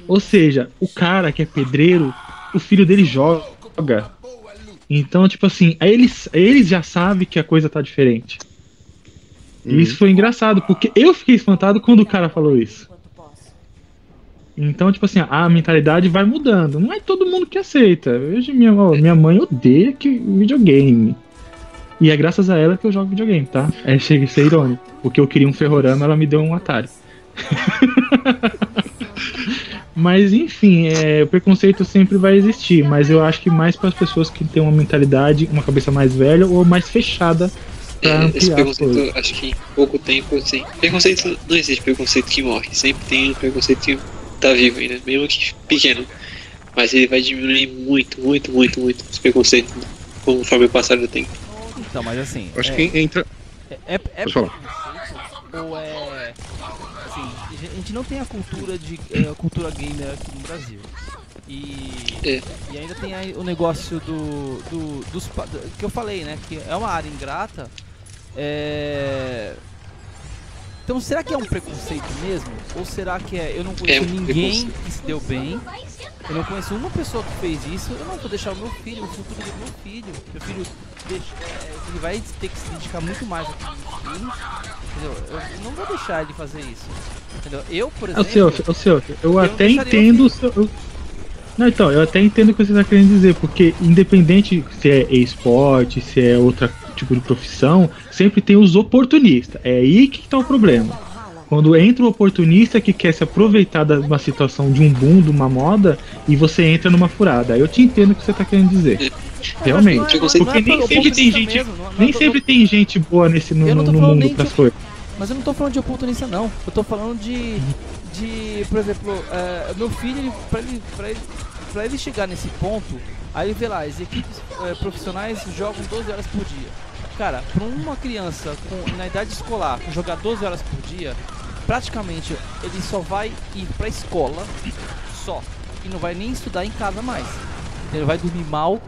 Ou seja, o cara que é pedreiro, o filho dele joga. Então, tipo assim, eles, eles já sabem que a coisa tá diferente. E Uhum. isso foi engraçado, porque eu fiquei espantado quando o cara falou isso. Então, tipo assim, a mentalidade vai mudando. Não é todo mundo que aceita. Veja, minha, minha mãe odeia que videogame. E é graças a ela que eu jogo videogame, tá? É, chega a ser irônico. Porque eu queria um ferrorama, ela me deu um Atari. mas enfim, é, o preconceito sempre vai existir. Mas eu acho que mais para as pessoas que têm uma mentalidade, uma cabeça mais velha ou mais fechada pra É, esse preconceito, acho que em pouco tempo, assim. Preconceito não existe preconceito que morre. Sempre tem um preconceito que tá vivo ainda, mesmo que pequeno. Mas ele vai diminuir muito, muito, muito, muito os preconceitos conforme o passar do tempo. Então, mas assim. Acho é, que entra. é, é, é ou é. Assim, a gente não tem a cultura de eh, a cultura gamer aqui no Brasil. E, É. e ainda tem aí o negócio do, do dos que eu falei, né? Que é uma área ingrata. É... Então será que é um preconceito mesmo? Ou será que é eu não conheço É ninguém que se deu bem? Eu não conheço uma pessoa que fez isso. Eu não vou deixar o meu filho, o futuro do meu filho. Meu filho deixa, é, ele vai ter que se dedicar muito mais aqui nos filhos. Entendeu? Eu não vou deixar ele fazer isso. Entendeu? Eu, por Ô, exemplo. senhor, ô, senhor, eu não até entendo o seu. eu- Não, então, eu até entendo o que você está querendo dizer, porque independente se é esporte, se é outro tipo de profissão, sempre tem os oportunistas. É aí que está o problema. Quando entra o oportunista que quer se aproveitar de uma situação de um boom, de uma moda, e você entra numa furada. Aí eu te entendo o que você está querendo dizer. Realmente. É- Porque nem sempre tem gente- é Nem sempre tem gente boa nesse no, no mundo de- coisas. Mas eu não tô falando de oportunista não. Eu tô falando de. de. Por exemplo, é, meu filho, ele, pra, ele, pra, ele, pra ele chegar nesse ponto, aí ele vê lá, as equipes é, profissionais jogam 12 horas por dia. Cara, pra uma criança com, na idade escolar jogar 12 horas por dia, praticamente ele só vai ir pra escola só. E não vai nem estudar em casa mais. Ele vai dormir mal,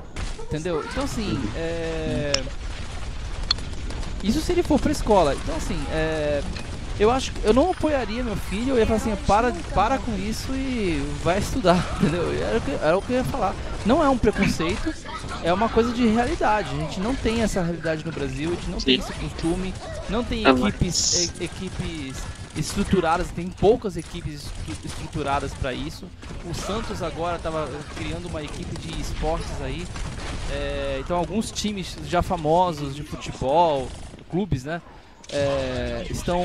entendeu? Então assim, é. Isso se ele for pra escola. Então assim, é. Eu acho que eu não apoiaria meu filho, eu ia falar assim, para, para com isso e vai estudar, entendeu? Era o, que, era o que eu ia falar. Não é um preconceito, é uma coisa de realidade. A gente não tem essa realidade no Brasil, a gente não tem Sim. esse costume, não tem Ah, equipes, e- equipes estruturadas, tem poucas equipes estru- estruturadas para isso. O Santos agora estava criando uma equipe de esportes aí. É, então alguns times já famosos de futebol, clubes, né? É, estão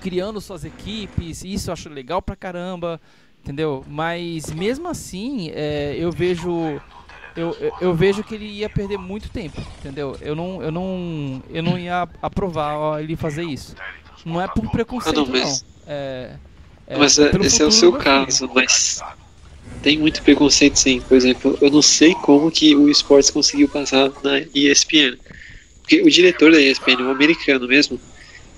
criando suas equipes, isso eu acho legal pra caramba, entendeu? Mas mesmo assim, é, eu vejo eu, eu, eu vejo que ele ia perder muito tempo, entendeu? Eu não eu não eu não ia aprovar ó, ele fazer isso. Não é por preconceito não, mas- não. É, é mas é, esse é o seu filho. caso, mas tem muito preconceito sim. Por exemplo, eu não sei como que o esportes conseguiu passar na ESPN. Porque o diretor da ESPN, um americano mesmo,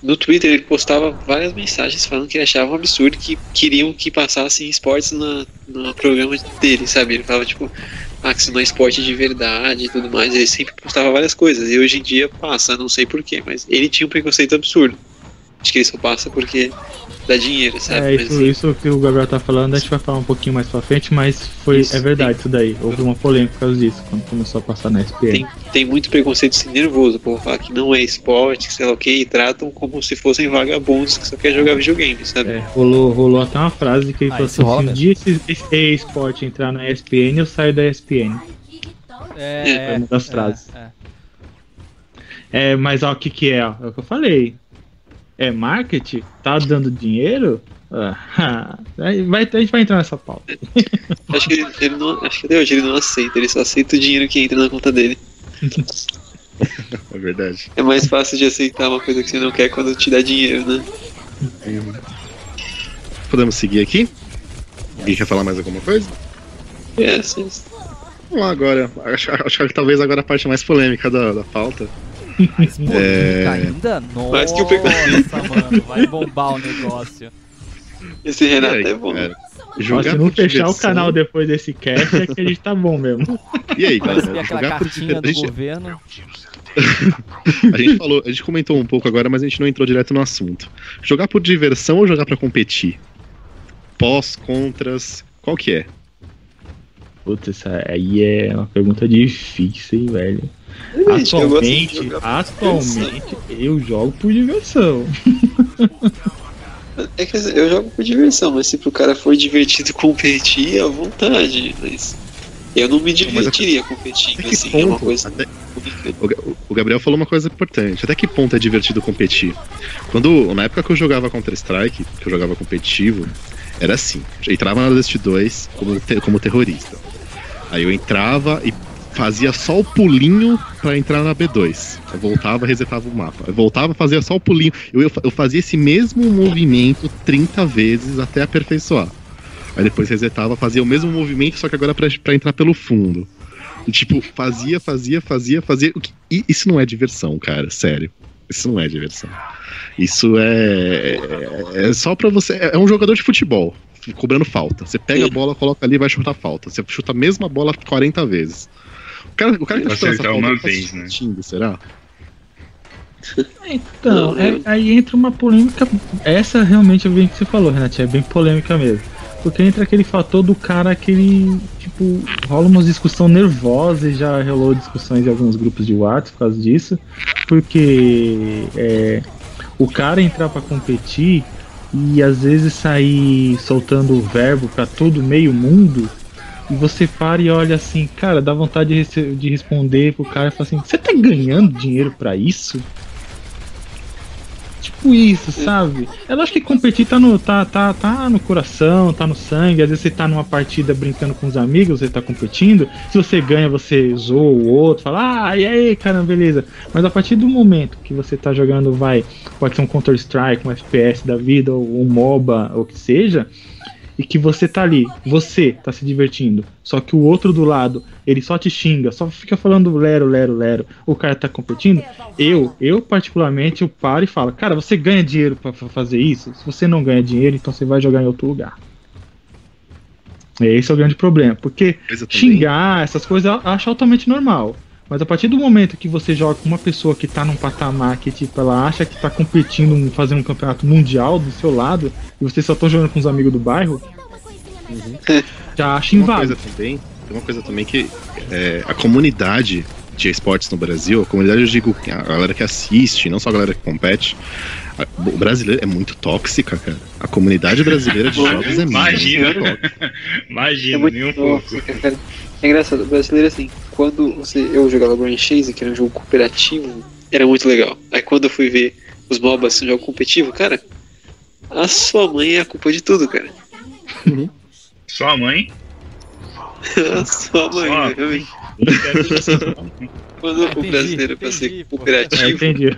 no Twitter ele postava várias mensagens falando que achava um absurdo que queriam que passassem esportes na, no programa dele, sabe? Ele falava tipo, ah, que isso não é esporte de verdade e tudo mais. Ele sempre postava várias coisas. E hoje em dia passa, não sei porquê, mas ele tinha um preconceito absurdo. Acho que ele só passa porque dá dinheiro, sabe? É, Mas, isso, isso que o Gabriel tá falando, a gente vai falar um pouquinho mais pra frente, mas foi, Isso, é verdade isso daí. Houve uma polêmica por causa disso, quando começou a passar na SPN. tem, tem muito preconceito assim, nervoso. O povo fala que não é esporte, que sei lá o que, e tratam como se fossem vagabundos que só quer jogar videogame, sabe? É, rolou, rolou até uma frase que ele Ah, falou assim: rola se um dia esse, esse esporte entrar na ESPN, eu saio da ESPN. É, Foi uma das frases. é. É, mas ó, o que que é? ó? É o que eu falei. É marketing? Tá dando dinheiro? Ah, vai, a gente vai entrar nessa pauta. Acho que ele, ele não. Acho que até hoje ele não aceita, ele só aceita o dinheiro que entra na conta dele. É verdade. É mais fácil de aceitar uma coisa que você não quer quando te dá dinheiro, né? Podemos seguir aqui? Alguém quer falar mais alguma coisa? É, sim. Vamos lá agora. Acho, acho que talvez agora a parte mais polêmica da, da pauta. Mas polêmica É. ainda? Nossa, Mais que o preconceito. mano, vai bombar o negócio. Esse Renato aí, é bom. cara? Jogar se não fechar o diversão- canal depois desse cast, é que a gente tá bom mesmo. E aí, aquela Jogar por cartinha do diversão. governo. A gente falou, a gente comentou um pouco agora, mas a gente não entrou direto no assunto. Jogar por diversão ou jogar pra competir? Pós, contras, qual que é? Putz, essa aí é uma pergunta difícil, hein, velho. Gente, eu Atualmente, atualmente, eu jogo por diversão. É que eu jogo por diversão, mas se pro cara for divertido competir, é à vontade. Mas eu não me divertiria competindo, Até que assim, é uma ponto? coisa. Até- o, Ga- o Gabriel falou uma coisa importante. Até que ponto é divertido competir? Quando, na época que eu jogava Counter-Strike, que eu jogava competitivo, era assim. Eu entrava na Dust 2 como, como terrorista. Aí eu entrava e fazia só o pulinho pra entrar na B2. Eu voltava, resetava o mapa. Eu voltava, fazia só o pulinho. Eu, eu, fazia esse mesmo movimento 30 vezes até aperfeiçoar. Aí depois resetava, fazia o mesmo movimento, só que agora pra, pra entrar pelo fundo. E, tipo, fazia, fazia, fazia, fazia. E isso não é diversão, cara, sério. Isso não é diversão. Isso é. É só pra você. É um jogador de futebol, cobrando falta. Você pega a bola, coloca ali e vai chutar falta. Você chuta a mesma bola 40 vezes. O cara, o cara que tá chutando essa uma tá vez, né? será? Então, é- aí entra uma polêmica. Essa realmente é bem que você falou, Renatinho, é bem polêmica mesmo. Porque entra aquele fator do cara que ele, tipo, rola uma discussão nervosa e já rolou discussões em alguns grupos de WhatsApp por causa disso. Porque é, o cara entrar pra competir e às vezes sair soltando o verbo pra todo meio mundo. E você para e olha assim, cara, dá vontade de, de responder pro cara e falar assim: Você tá ganhando dinheiro pra isso? Tipo isso, sabe? É lógico que competir tá no, tá, tá, tá no coração, tá no sangue. Às vezes você tá numa partida brincando com os amigos, você tá competindo. Se você ganha, você zoa o outro, fala, ah, e aí, cara, beleza. Mas a partir do momento que você tá jogando, vai, pode ser um Counter-Strike, um FPS da vida, ou um MOBA, ou o que seja, e que você tá ali, você tá se divertindo, só que o outro do lado, ele só te xinga, só fica falando lero, lero, lero, o cara tá competindo, eu, eu particularmente, eu paro e falo, cara, você ganha dinheiro pra pra fazer isso? Se você não ganha dinheiro, então você vai jogar em outro lugar. Esse é o grande problema, porque xingar, essas coisas eu acho altamente normal. Mas a partir do momento que você joga com uma pessoa que tá num patamar que, tipo, ela acha que tá competindo, fazendo um campeonato mundial do seu lado, e você só tá jogando com os amigos do bairro, já acha Tem inválido. também, tem uma coisa também que é, a comunidade de esportes no Brasil, a comunidade eu digo a galera que assiste, não só a galera que compete, o brasileiro é muito tóxica, cara. A comunidade brasileira de jogos é Imagina. muito tóxica. Imagina, É muito nem um pouco. tóxica, cara. É engraçado, o brasileiro assim, quando você, eu jogava Grand Chase, que era um jogo cooperativo, era muito legal. Aí quando eu fui ver os MOBAs um jogo competitivo, cara, a sua mãe é a culpa de tudo, cara. Sua mãe. A sua mãe, Ó. né, realmente. Quando o Entendi, brasileiro pra ser entendi, pô. É, cooperativo, enteiro.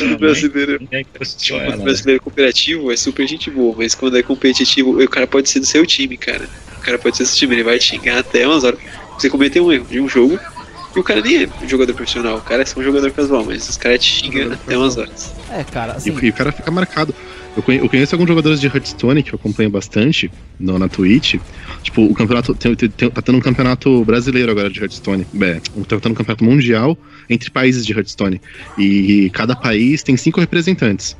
O brasileiro, É chora, o né? brasileiro cooperativo é super gente boa, mas quando é competitivo, o cara pode ser do seu time, cara. O cara pode ser do seu time, ele vai te xingar até umas horas. Você cometeu um erro de um jogo, e o cara nem é um jogador profissional, o cara é só um jogador casual, mas os caras te xingam até umas horas. É, cara, assim, e o cara fica marcado. Eu conhe- eu conheço alguns jogadores de Hearthstone que eu acompanho bastante no, na Twitch. Tipo, o campeonato. Tem, tem- tá tendo um campeonato brasileiro agora de Hearthstone. É, tá tendo um campeonato mundial entre países de Hearthstone. E cada país tem cinco representantes.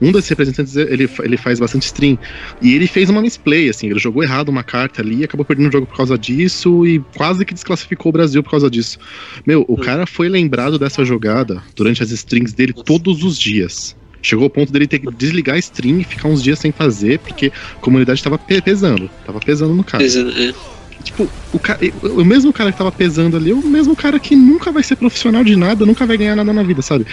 Um desses representantes, ele, fa- ele faz bastante stream. E ele fez uma misplay, assim, ele jogou errado uma carta ali, acabou perdendo o jogo por causa disso e quase que desclassificou o Brasil por causa disso. Meu, o Hum. cara foi lembrado dessa jogada durante as streams dele todos os dias. Chegou ao ponto dele ter que desligar a stream e ficar uns dias sem fazer, porque a comunidade tava pe- pesando. Tava pesando no cara. Mas, é, Tipo, o, ca- o mesmo cara que tava pesando ali é o mesmo cara que nunca vai ser profissional de nada, nunca vai ganhar nada na vida, sabe?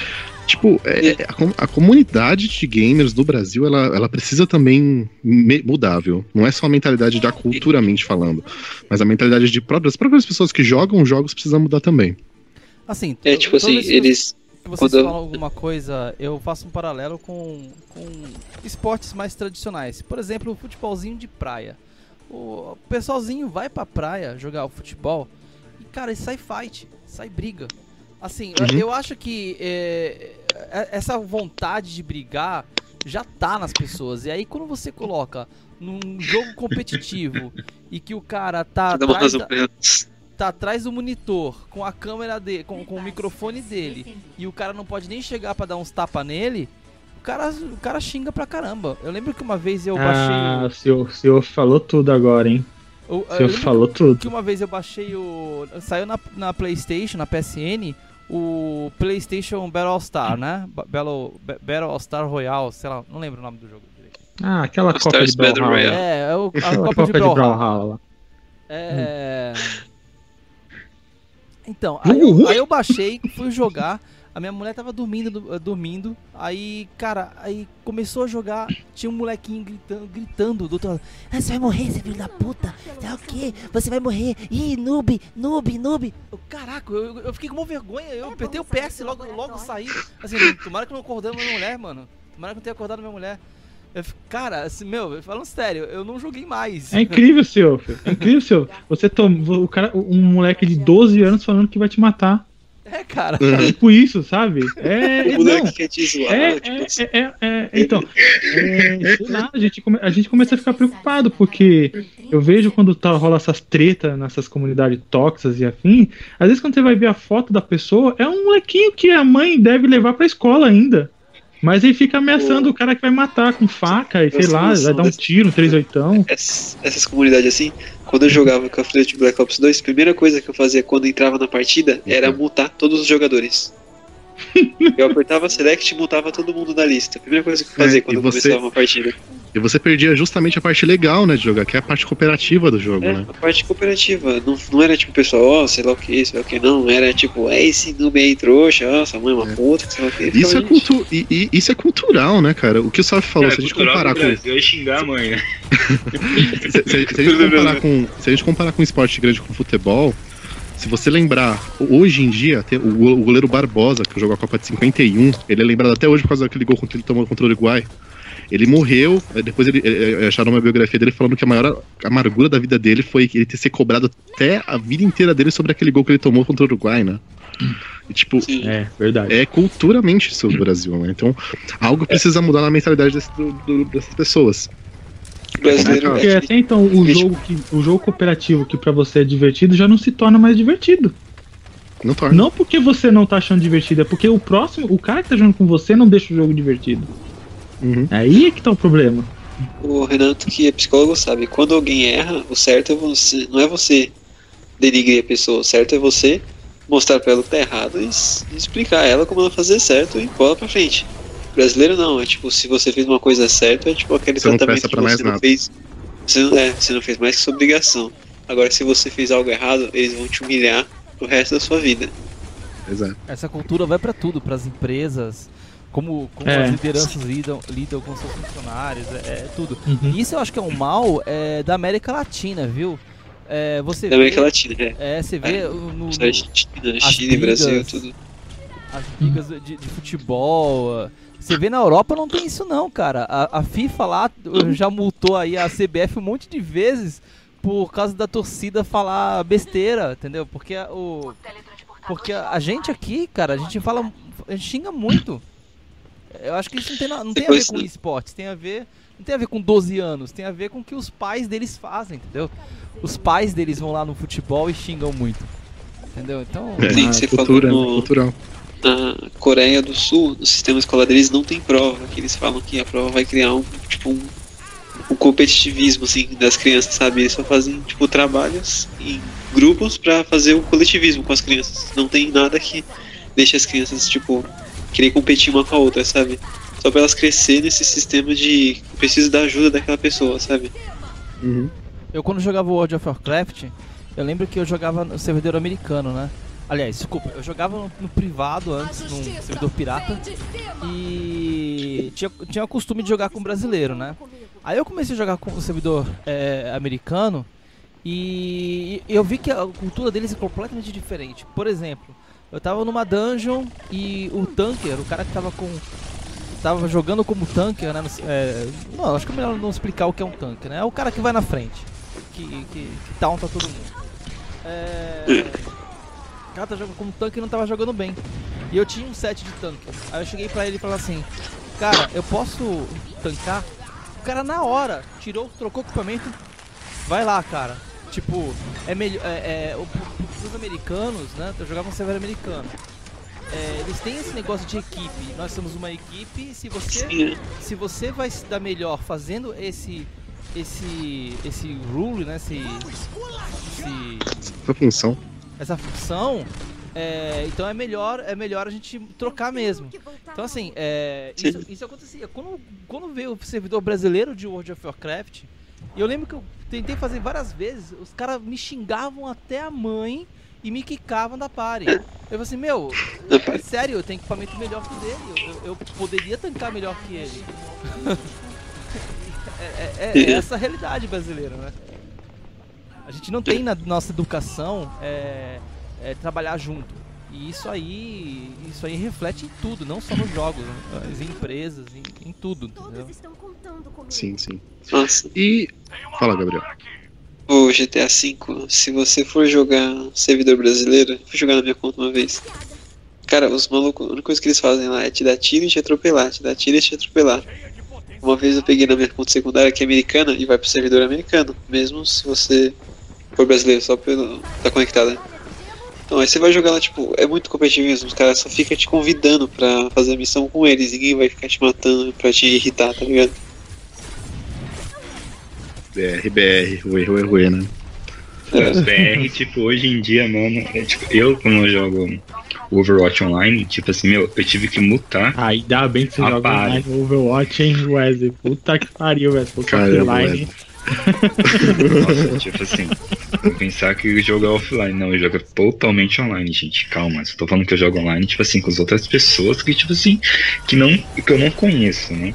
Tipo, é- é- a, com- a comunidade de gamers do Brasil, ela, ela precisa também mudar, viu? Não é só a mentalidade da culturalmente falando, mas a mentalidade de próprias, as próprias pessoas que jogam jogos precisa mudar também. assim, é tipo assim, eles. Que vocês quando falam alguma coisa, eu faço um paralelo com, com esportes mais tradicionais. Por exemplo, o futebolzinho de praia. O pessoalzinho vai pra praia jogar o futebol e, cara, sai fight, sai briga. Assim, eu- Uhum. eu acho que é, é- essa vontade de brigar já tá nas pessoas. E aí quando você coloca num jogo competitivo e que o cara tá atrás, da-. Tá atrás do monitor com a câmera dele, com, com o microfone dele, e o cara não pode nem chegar pra dar uns tapa nele, o cara, o cara xinga pra caramba. Eu lembro que uma vez eu baixei Ah, o- senhor, senhor falou tudo agora, hein? o. Senhor falou tudo. que uma vez eu baixei o. Saiu na, na PlayStation, na PSN, o PlayStation Battle Star, né? Ba- Battle, Ba- Battle Star Royale, sei lá, não lembro o nome do jogo direito. Ah, aquela Copa de Battle Brawlhalla. Royale. É, é o, a Aquela Copa de Brawlhalla. Brawlhalla. É. Então, aí eu, aí eu baixei, fui jogar. A minha mulher tava dormindo, do- dormindo. Aí, cara, aí começou a jogar. Tinha um molequinho gritando, gritando do outro lado. Ah, você vai morrer, seu filho da puta. É o quê? Você vai morrer. Ih, noob, noob, noob. Eu, caraca, eu, eu fiquei com uma vergonha. Eu apertei o PS logo, logo saí. Assim, tomara que não acordando minha mulher, mano. Tomara que não tenha acordado minha mulher. Eu, fico- cara, assim, meu, falando sério, eu não joguei mais. É incrível, filho. É incrível, senhor. Você toma. O cara, um moleque de 12 anos falando que vai te matar. É, cara. Tipo isso, sabe? É. O não. moleque quer te zoar, É, tipo é, assim. é, é, é, então, é, sei lá, a gente, come- a gente começa a ficar preocupado, porque eu vejo quando tá, rola essas tretas nessas comunidades tóxicas e afim, às vezes quando você vai ver a foto da pessoa, é um molequinho que a mãe deve levar pra escola ainda. Mas aí fica ameaçando o cara que vai matar com faca e sei lá, vai dar um tiro, um 38. Essas, essas comunidades assim, quando eu jogava Call of Duty Black Ops 2, a primeira coisa que eu fazia quando entrava na partida era mutar todos os jogadores. Eu apertava select e mutava todo mundo da lista. A primeira coisa que eu fazia É, quando você- começava uma partida. E você perdia justamente a parte legal, né, de jogar, que é a parte cooperativa do jogo, É, né? a parte cooperativa. Não, não era tipo, pessoal, ó, sei lá o que, sei lá o que, não. Era tipo, é esse noob aí trouxa, ó, sua mãe é uma puta, sei lá o que. Isso é, cultu e, e- isso é cultural, né, cara? O que o Salve falou, se a gente comparar com. Brasil é xingar a mãe, né? Se, se- se a gente comparar com, se a gente comparar com esporte grande com futebol, se você lembrar, hoje em dia, o goleiro Barbosa, que jogou a Copa de 51, ele é lembrado até hoje por causa daquele gol que ele tomou contra o Uruguai. Ele morreu, depois ele, eh, acharam uma biografia dele falando que a maior amargura da vida dele foi ele ter ser cobrado até a vida inteira dele sobre aquele gol que ele tomou contra o Uruguai, né? E, tipo, Sim. É, verdade. é culturalmente isso do Brasil, né? Então, algo precisa mudar na mentalidade desse- do- do- dessas pessoas. O brasileiro Porque é, até então o jogo, que, o jogo cooperativo que pra você é divertido já não se torna mais divertido. Não torna. Não porque você não tá achando divertido, é porque o próximo, o cara que tá jogando com você não deixa o jogo divertido. Uhum. Aí é que tá o problema. o Renato, que é psicólogo, sabe. Quando alguém erra, o certo é você. Não é você denigrir a pessoa, o certo é você mostrar pra ela o que tá errado e, e explicar a ela como ela fazer certo e bola pra frente. Brasileiro não, é tipo, se você fez uma coisa certa, é tipo aquele Você não tratamento presta que você não nada. fez. Você não, é, você não fez mais que sua obrigação. Agora, se você fez algo errado, eles vão te humilhar pro resto da sua vida. Exato. Essa cultura vai pra tudo, pras empresas, como, como É. as lideranças lidam, lidam com seus funcionários, é, é tudo. Uhum. E Isso eu acho que é um mal é, da América Latina, viu? É, você Da América vê, Latina, é. é, você vê É. no, no- as Chile, Brasil, brigas. tudo. as ligas de, de futebol. Você vê na Europa não tem isso não, cara. A, a FIFA lá já multou aí a CBF um monte de vezes por causa da torcida falar besteira, entendeu? Porque o porque a a gente aqui, cara, a gente fala, a gente xinga muito. Eu acho que isso não tem, não tem a ver com né? esportes, tem a ver, não tem a ver com 12 anos, tem a ver com o que os pais deles fazem, entendeu? Os pais deles vão lá no futebol e xingam muito. Entendeu? Então, É, Sim, você cultura, falou né? no- cultural. na Coreia do Sul, no sistema escolar deles não tem prova, que eles falam que a prova vai criar um tipo um, um competitivismo assim das crianças, sabe? Eles só fazem tipo trabalhos em grupos pra fazer o coletivismo com as crianças. Não tem nada que deixe as crianças tipo querer competir uma com a outra, sabe? Só pra elas crescer nesse sistema de preciso da ajuda daquela pessoa, sabe? Uhum. Eu quando jogava World of Warcraft, eu lembro que eu jogava no servidor americano, né? Aliás, desculpa, eu jogava no, no privado antes, num servidor pirata, e tinha, tinha o costume de jogar com brasileiro, né? Aí eu comecei a jogar com o servidor é, americano e eu vi que a cultura deles é completamente diferente. Por exemplo, eu tava numa dungeon e o tanker, o cara que tava com. tava jogando como tanker, né? é, não, acho que é melhor não explicar o que é um tanker, né? É o cara que vai na frente, que, que, que taunta todo mundo. É, o cara tá jogando como tanque e não tava jogando bem. E eu tinha um set de tanque. Aí eu cheguei pra ele e falei assim: cara, eu posso tancar? O cara na hora tirou, trocou o equipamento, vai lá, cara. Tipo, é melhor. É, é, o- o- os americanos, né? Eu jogava um server americano. É, eles têm esse negócio de equipe. Nós somos uma equipe. Se você Sim, se você vai se dar melhor fazendo esse esse esse rule, né, esse, esse Essa função. essa função, é, então é melhor é melhor a gente trocar mesmo. Então assim, é, isso, isso acontecia quando quando veio o servidor brasileiro de World of Warcraft. E eu lembro que eu tentei fazer várias vezes, os caras me xingavam até a mãe e me quicavam da party. Eu falei assim, meu, é sério, eu tenho equipamento melhor que o dele. Eu, eu- poderia tancar melhor que ele. é, é- é essa a realidade brasileira, né? A gente não tem na nossa educação é, é, trabalhar junto. E isso aí, isso aí reflete em tudo, não só nos jogos, né? mas em empresas, em, em tudo, entendeu? Todos estão contando comigo. Sim, sim. Nossa, E. Fala, Gabriel. o GTA V, se você for jogar servidor brasileiro, fui jogar na minha conta uma vez. Cara, os malucos, a única coisa que eles fazem lá é te dar tiro e te atropelar, te dar tiro e te atropelar. Uma vez eu peguei na minha conta secundária que é americana e vai pro servidor americano, mesmo se você for brasileiro, só pelo. tá conectado, né? Então, aí você vai jogar lá, tipo, é muito competitivo mesmo, os caras só ficam te convidando pra fazer a missão com eles, ninguém vai ficar te matando pra te irritar, tá ligado? BR, BR, o erro é ruim, né? Os BR, tipo, hoje em dia, mano, é, tipo, eu quando eu jogo Overwatch Online, tipo assim, meu, eu tive que mutar. Ainda bem que você joga online Overwatch, hein, Wesley? Puta que pariu, velho. Se fosse Caramba, offline, Nossa, tipo assim, vou pensar que o jogo é offline. Não, o jogo é totalmente online, gente. Calma, eu tô falando que eu jogo online, tipo assim, com as outras pessoas que, tipo assim, que, não, que eu não conheço, né?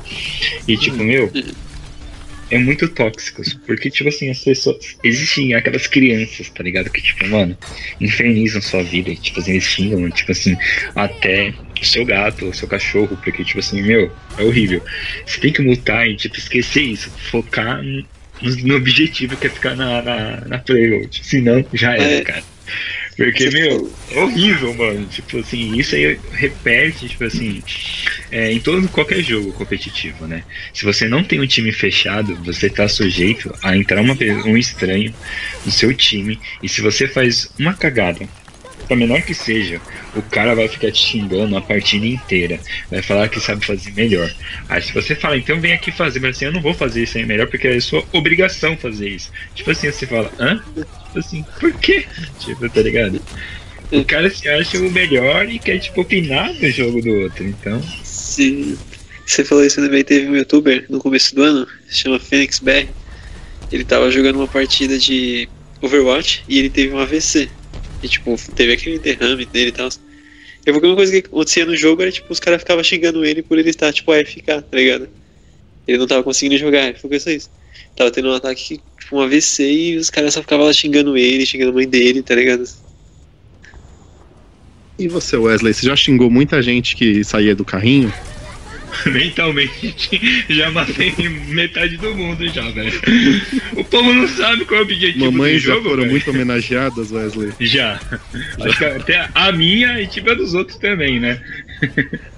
E, tipo, meu, é muito tóxicos, porque, tipo assim, as pessoas. Existem aquelas crianças, tá ligado? Que, tipo, mano, infernizam sua vida, e, tipo assim, eles xingam, tipo assim, até o seu gato, o seu cachorro, porque, tipo assim, meu, é horrível. Você tem que mutar e, tipo, esquecer isso, focar no, no objetivo que é ficar na, na, na playload. Senão, já era, É. cara. Porque, meu, é horrível, mano. Tipo assim, isso aí repete, tipo assim, é, em todo qualquer jogo competitivo, né? Se você não tem um time fechado, você tá sujeito a entrar uma, um estranho no seu time. E se você faz uma cagada, por menor que seja, o cara vai ficar te xingando a partida inteira. Vai falar que sabe fazer melhor. Aí se você fala, então vem aqui fazer, mas assim, eu não vou fazer isso aí melhor porque é sua obrigação fazer isso. Tipo assim, você fala, hã? Tipo assim, por quê? Tipo, tá ligado? O cara se acha o melhor e quer, tipo, opinar no jogo do outro. Então, Sim. Você falou isso também, teve um youtuber no começo do ano, se chama Phoenix BR. Ele tava jogando uma partida de Overwatch e ele teve um AVC. E tipo, teve aquele derrame dele e tal. E a única coisa que acontecia no jogo era tipo, os caras ficavam xingando ele por ele estar tipo AFK, tá ligado? Ele não tava conseguindo jogar, ficou só isso. Tava tendo um ataque, tipo, um AVC e os caras só ficavam lá xingando ele, xingando a mãe dele, tá ligado? E você, Wesley, você já xingou muita gente que saía do carrinho? mentalmente, já matei metade do mundo já, velho. O povo não sabe qual é o objetivo Mamães do já jogo, foram velho. muito homenageadas, Wesley. Já. Acho que até a minha e tipo a dos outros também, né?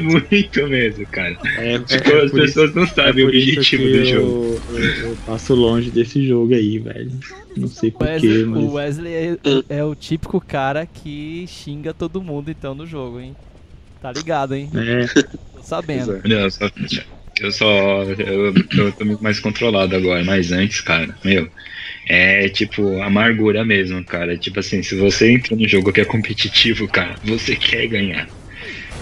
Muito mesmo, cara. É, Tipo, é as pessoas não isso- sabem o isso objetivo do eu- jogo. Eu, eu passo longe desse jogo aí, velho. Não sei porquê, Wesley, mas. o Wesley é, é o típico cara que xinga todo mundo então no jogo, hein? Tá ligado, hein? É, Tô sabendo. É. Eu só. Eu só. Eu, eu tô muito mais controlado agora, mas antes, cara, meu. É tipo amargura mesmo, cara. Tipo assim, se você entra no jogo que é competitivo, cara, você quer ganhar.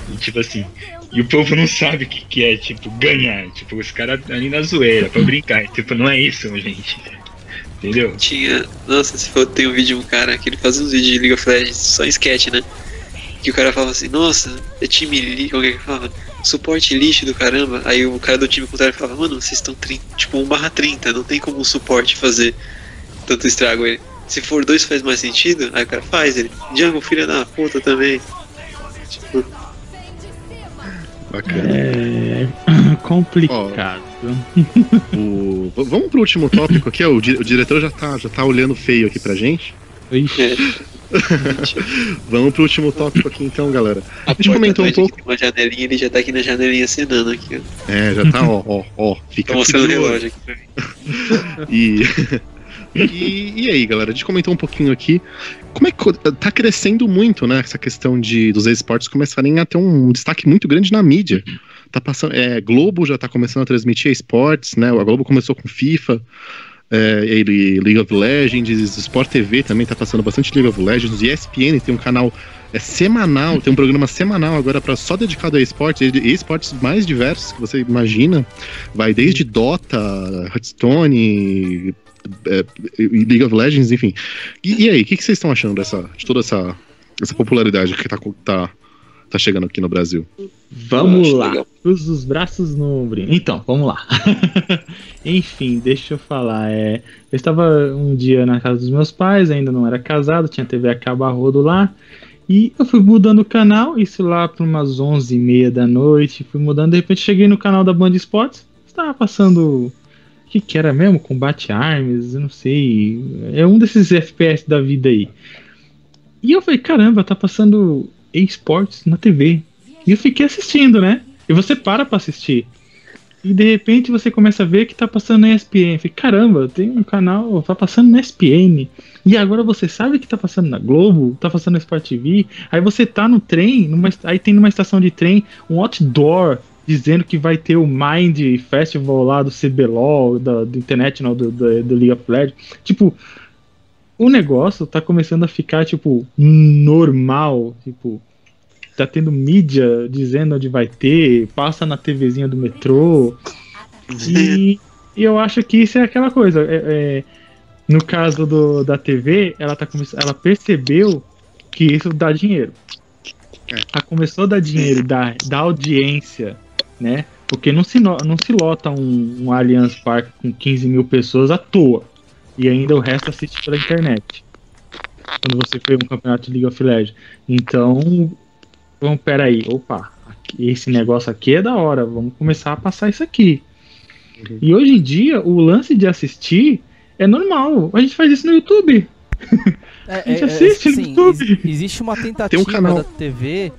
E, tipo assim, e o povo não sabe o que, que é, tipo, ganhar. Tipo, os caras ali na zoeira, pra brincar. Tipo, não é isso, gente. Entendeu? Tinha. Nossa, se for, tem um vídeo de um cara que ele faz uns vídeos de League of Legends, só em sketch, né? Que o cara fala assim, nossa, é time lixo, como é que fala? Suporte lixo do caramba. Aí o cara do time contrário fala, mano, vocês estão tipo 1 barra 30, não tem como um suporte fazer tanto estrago ele. Se for dois faz mais sentido, aí o cara faz ele. Django, filha da puta também. Tipo, Bacana. é complicado. O- v- Vamos pro último tópico aqui, ó. O, di- o diretor já tá, já tá olhando feio aqui pra gente. Ixi, É, Vamos pro último tópico aqui então, galera. a gente comentou um pouco. Uma janelinha, ele já tá aqui na janelinha acenando aqui, ó. É, já tá, ó, ó, ó. Fica Tô aqui mostrando o relógio aqui pra mim. E, e, e aí, galera, a gente comentou um pouquinho aqui. Como é que tá crescendo muito, né? Essa questão de dos esportes começarem a ter um destaque muito grande na mídia. Tá passando, é, Globo já tá começando a transmitir esportes, né? A Globo começou com FIFA, é, ele, League of Legends, Sport TV também tá passando bastante League of Legends. ESPN tem um canal é, semanal, tem um programa semanal agora para só dedicado a esportes, e esportes mais diversos que você imagina. Vai desde Dota, Hearthstone, é, League of Legends, enfim. E, e aí, o que, que vocês estão achando dessa, de toda essa, essa popularidade que tá, tá, tá chegando aqui no Brasil? Vamos lá. legal. Cruza os braços no brinco. Então, vamos lá. Enfim, deixa eu falar. É, eu estava um dia na casa dos meus pais, ainda não era casado, tinha TV a cabo a rodo lá. E eu fui mudando o canal, isso lá para umas 11h30 da noite. Fui mudando, de repente cheguei no canal da Band Esportes. Estava passando. O que, que era mesmo? Combate Arms, eu não sei. É um desses FPS da vida aí. E eu falei, caramba, tá passando esportes na TV. E eu fiquei assistindo, né? E você para pra assistir. E de repente você começa a ver que tá passando na ESPN. Falei, caramba, tem um canal, tá passando na ESPN. E agora você sabe que tá passando na Globo, tá passando na Sport TV. Aí você tá no trem, numa, aí tem numa estação de trem um outdoor dizendo que vai ter o Mind Festival lá do CBLOL, da, internet, não, do, do, do League of Legends. Tipo, o negócio tá começando a ficar, tipo, normal. Tipo, tá tendo mídia dizendo onde vai ter, passa na TVzinha do metrô. E, e eu acho que isso é aquela coisa. é- é, no caso do, da TV, ela, tá, ela percebeu que isso dá dinheiro. Ela começou a dar dinheiro, da, da audiência, né? Porque não se, não se lota um, um Allianz Parque com 15 mil pessoas à toa. E ainda o resto assiste pela internet. Quando você foi um campeonato de League of Legends. Então, vamos, peraí, opa, esse negócio aqui é da hora, vamos começar a passar isso aqui. E hoje em dia, o lance de assistir é normal. A gente faz isso no YouTube. É, A gente assiste no assim, YouTube. ex- existe uma tentativa canal. da TV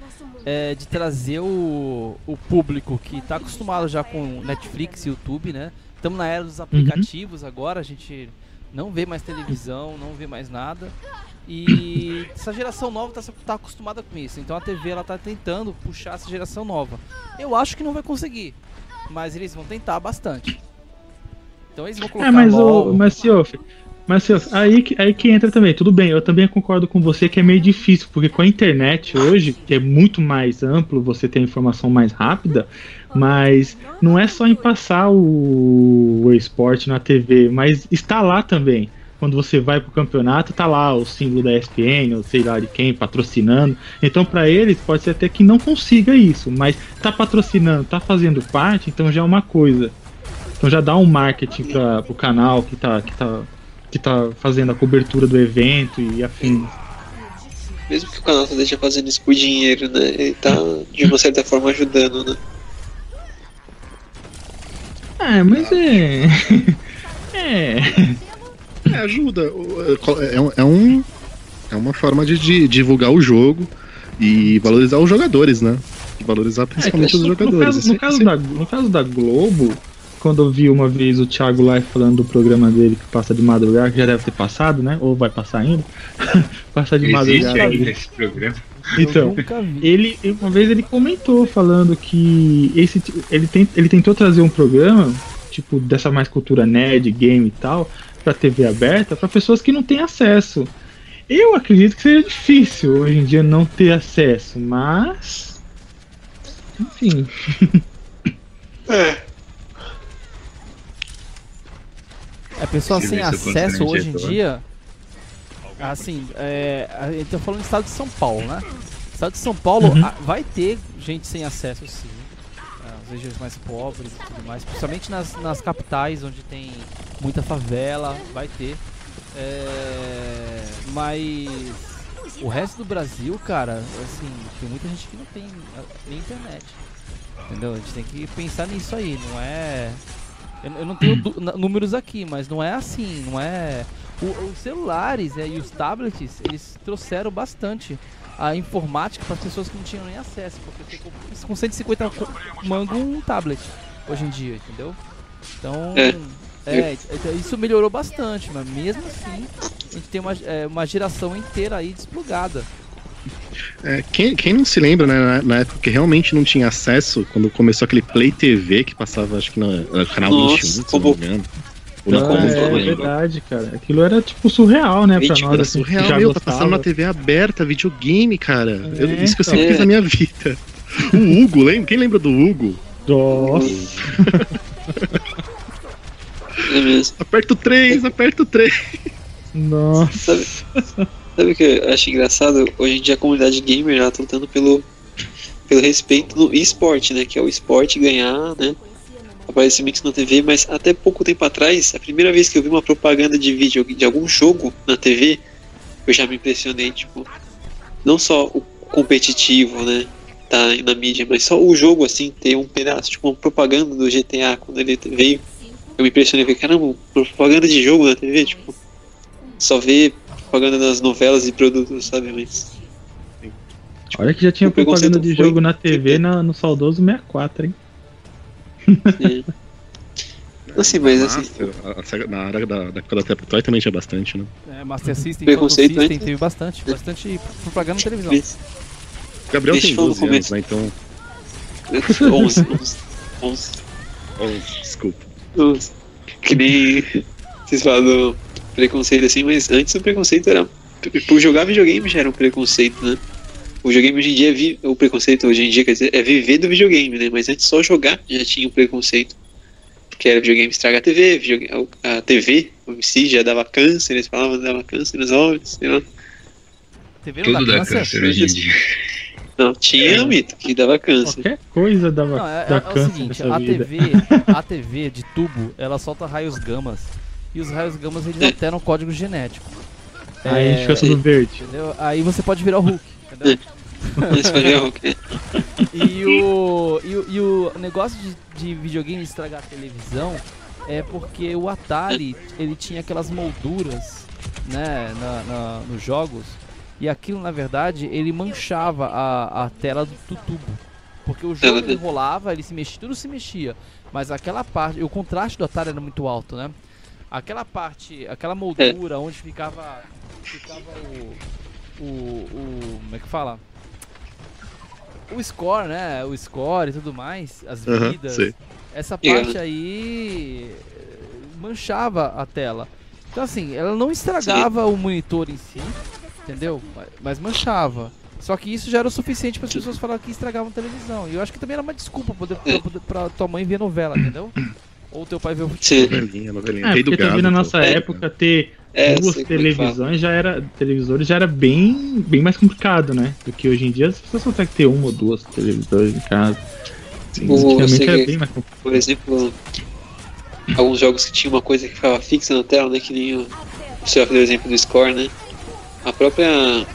é, de trazer o, o público que está acostumado já com Netflix e YouTube, né? Estamos na era dos aplicativos agora, a gente não vê mais televisão, não vê mais nada. E essa geração nova está tá acostumada com isso. Então a TV ela tá tentando puxar essa geração nova. Eu acho que não vai conseguir, mas eles vão tentar bastante. Então eles vão colocar É, mas, LOL, o, mas Siof, mas Siof, aí, que- aí que entra também, tudo bem, eu também concordo com você que é meio difícil, porque com a internet hoje, que é muito mais amplo, você tem a informação mais rápida, mas não é só em passar o, o esporte na TV, mas está lá também. Quando você vai pro campeonato, tá lá o símbolo da ESPN, ou sei lá de quem, patrocinando. Então, para eles, pode ser até que não consiga isso, mas tá patrocinando, tá fazendo parte, então já é uma coisa. Então já dá um marketing para o canal que tá, que, tá, que tá fazendo a cobertura do evento e afins. Mesmo que o canal deixa fazendo isso por dinheiro, né? Ele tá, de uma certa forma, ajudando, né? É, mas é. é. É, ajuda. É, um- é um, é uma forma de, de divulgar o jogo e valorizar os jogadores, né? E valorizar principalmente os no, jogadores. caso, Isso- no, caso da, no caso da Globo, quando eu vi uma vez o Thiago Live falando do programa dele que passa de madrugada, que já deve ter passado, né? Ou vai passar ainda. Passa de Existe madrugada. ainda esse programa. Então, ele uma vez ele comentou falando que esse ele, tem, ele tentou trazer um programa tipo dessa mais cultura nerd, game e tal, pra TV aberta, pra pessoas que não têm acesso. Eu acredito que seja difícil hoje em dia não ter acesso, mas enfim, É, pessoa Se sem vê se eu acesso hoje em dia. Assim, é, a gente tá falando do estado de São Paulo, né? O estado de São Paulo Uhum. ah, vai ter gente sem acesso, sim. As regiões mais pobres e tudo mais. Principalmente nas, nas capitais, onde tem muita favela, vai ter. É, mas o resto do Brasil, cara, assim, tem muita gente que não tem nem internet. Entendeu? A gente tem que pensar nisso aí, não é. Eu, eu não tenho números aqui, mas não é assim, não é. O- os celulares né, e os tablets, eles trouxeram bastante a informática para as pessoas que não tinham nem acesso, porque com 150 co- manga um tablet hoje em dia, entendeu? Então, É. é, então isso melhorou bastante, mas mesmo assim, a gente tem uma, é, uma geração inteira aí desplugada. É, quem, quem não se lembra, né, na, na época que realmente não tinha acesso, quando começou aquele Play TV que passava, acho que no, no canal Nossa, 21, se não me engano. Ah, foi, é lembro. verdade, cara. Aquilo era tipo surreal, né, pra Gente, nós. Era assim, surreal, já meu, tá passando na TV aberta, videogame, cara. Eu- É, isso que eu sempre então. fiz na minha vida. O Hugo, lembra? Quem lembra do Hugo? Nossa. É mesmo. Aperta o 3, aperta o 3. Nossa. Sabe o que eu acho engraçado? Hoje em dia a comunidade gamer já tá lutando pelo, pelo respeito no esporte, né? Que é o esporte ganhar, né? Aparecimento na TV, mas até pouco tempo atrás, a primeira vez que eu vi uma propaganda de vídeo de algum jogo na TV, eu já me impressionei, tipo, não só o competitivo, né? Tá na mídia, mas só o jogo assim, ter um pedaço, tipo, uma propaganda do GTA quando ele veio. Eu me impressionei, falei, caramba, propaganda de jogo na TV, tipo, só ver propaganda nas novelas e produtos, sabe? Mas. Olha que já tinha O propaganda de foi- jogo na TV na- no saudoso 64, hein? É. Assim, mas assim. Master, a- a Sega- na área da, da época da Tectoy também tinha bastante, né? É, Master System, Preconceito System, antes. teve bastante, bastante propaganda na televisão. O Gabriel Deixa tem eu falar no 12 anos, né? Então. 11, 11, 11, oh, desculpa. 11. Que nem. Vocês falam do preconceito assim, mas antes o preconceito era. Por jogar videogame já era um preconceito, né? O videogame hoje em dia é vi... o preconceito hoje em dia, quer dizer, é viver do videogame, né? Mas antes só jogar já tinha um preconceito. Porque era videogame estraga a TV, videogame... a TV em si já dava câncer, eles falavam que dava câncer nos olhos, sei lá. TV não Tudo dá câncer? câncer hoje em dia. Não, tinha mito que dava câncer. Qualquer coisa dava, Não, é, dá é o câncer seguinte, nessa a vida. TV, a TV de tubo, ela solta raios gamas. E os raios gamas eles alteram o código genético. Aí a gente É, fica tudo verde. Entendeu? Aí você pode virar o Hulk. Entendeu? O E o, e o, e o negócio de, de videogame estragar a televisão é porque o Atari ele tinha aquelas molduras né, na, na- nos jogos e aquilo na verdade ele manchava a, a tela do, do tubo. Porque o jogo ele rolava, ele se mexia, tudo se mexia. Mas aquela parte, o contraste do Atari era muito alto, né? Aquela parte, aquela moldura onde ficava, ficava o, o, o, como é que fala? O score, né? O score e tudo mais, as vidas. sei. essa parte aí eh, manchava a tela. Então assim, ela não estragava o monitor em si, entendeu? Ma- Mas manchava. Só que isso já era o suficiente para as pessoas falarem que estragavam a televisão. E eu acho que também era uma desculpa pra tua mãe ver novela, entendeu? Ou teu pai ver o futebol. Sim. Novelinha, novelinha. É, Rei do porque também gado. na pô. nossa É. época ter É, duas televisões já era. Televisores já era bem, bem mais complicado, né? Do que hoje em dia as pessoas conseguem ter uma ou duas televisores em casa. Sim, O- bem mais complicado. Por exemplo, alguns jogos que tinha uma coisa que ficava fixa na tela, né? Que nem o, o exemplo do score, né? A própria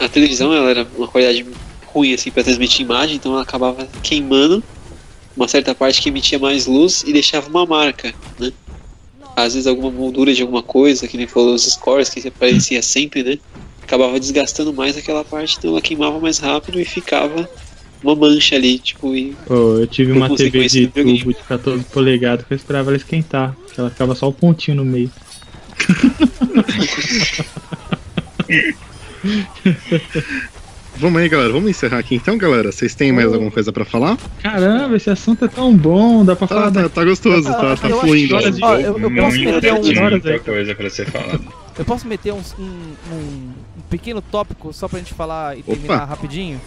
a televisão ela era uma qualidade ruim assim para transmitir imagem, então ela acabava queimando uma certa parte que emitia mais luz e deixava uma marca, né? Às vezes alguma moldura de alguma coisa, que nem falou os scores que aparecia sempre, né? Acabava desgastando mais aquela parte, então ela queimava mais rápido e ficava uma mancha ali, tipo, e Ô, eu tive uma TV de tubo de 14 polegadas que eu esperava ela esquentar. Que ela ficava só o pontinho no meio. Vamos aí, galera. Vamos encerrar aqui então, galera. Vocês têm mais alguma coisa pra falar? Caramba, esse assunto é tão bom, dá pra falar Tá, tá, tá gostoso, tá, tá eu acho fluindo. de ó, eu, eu posso meter um, horas muita aí. coisa pra ser falado. eu posso meter um, um, um pequeno tópico só pra gente falar e terminar Opa. rapidinho.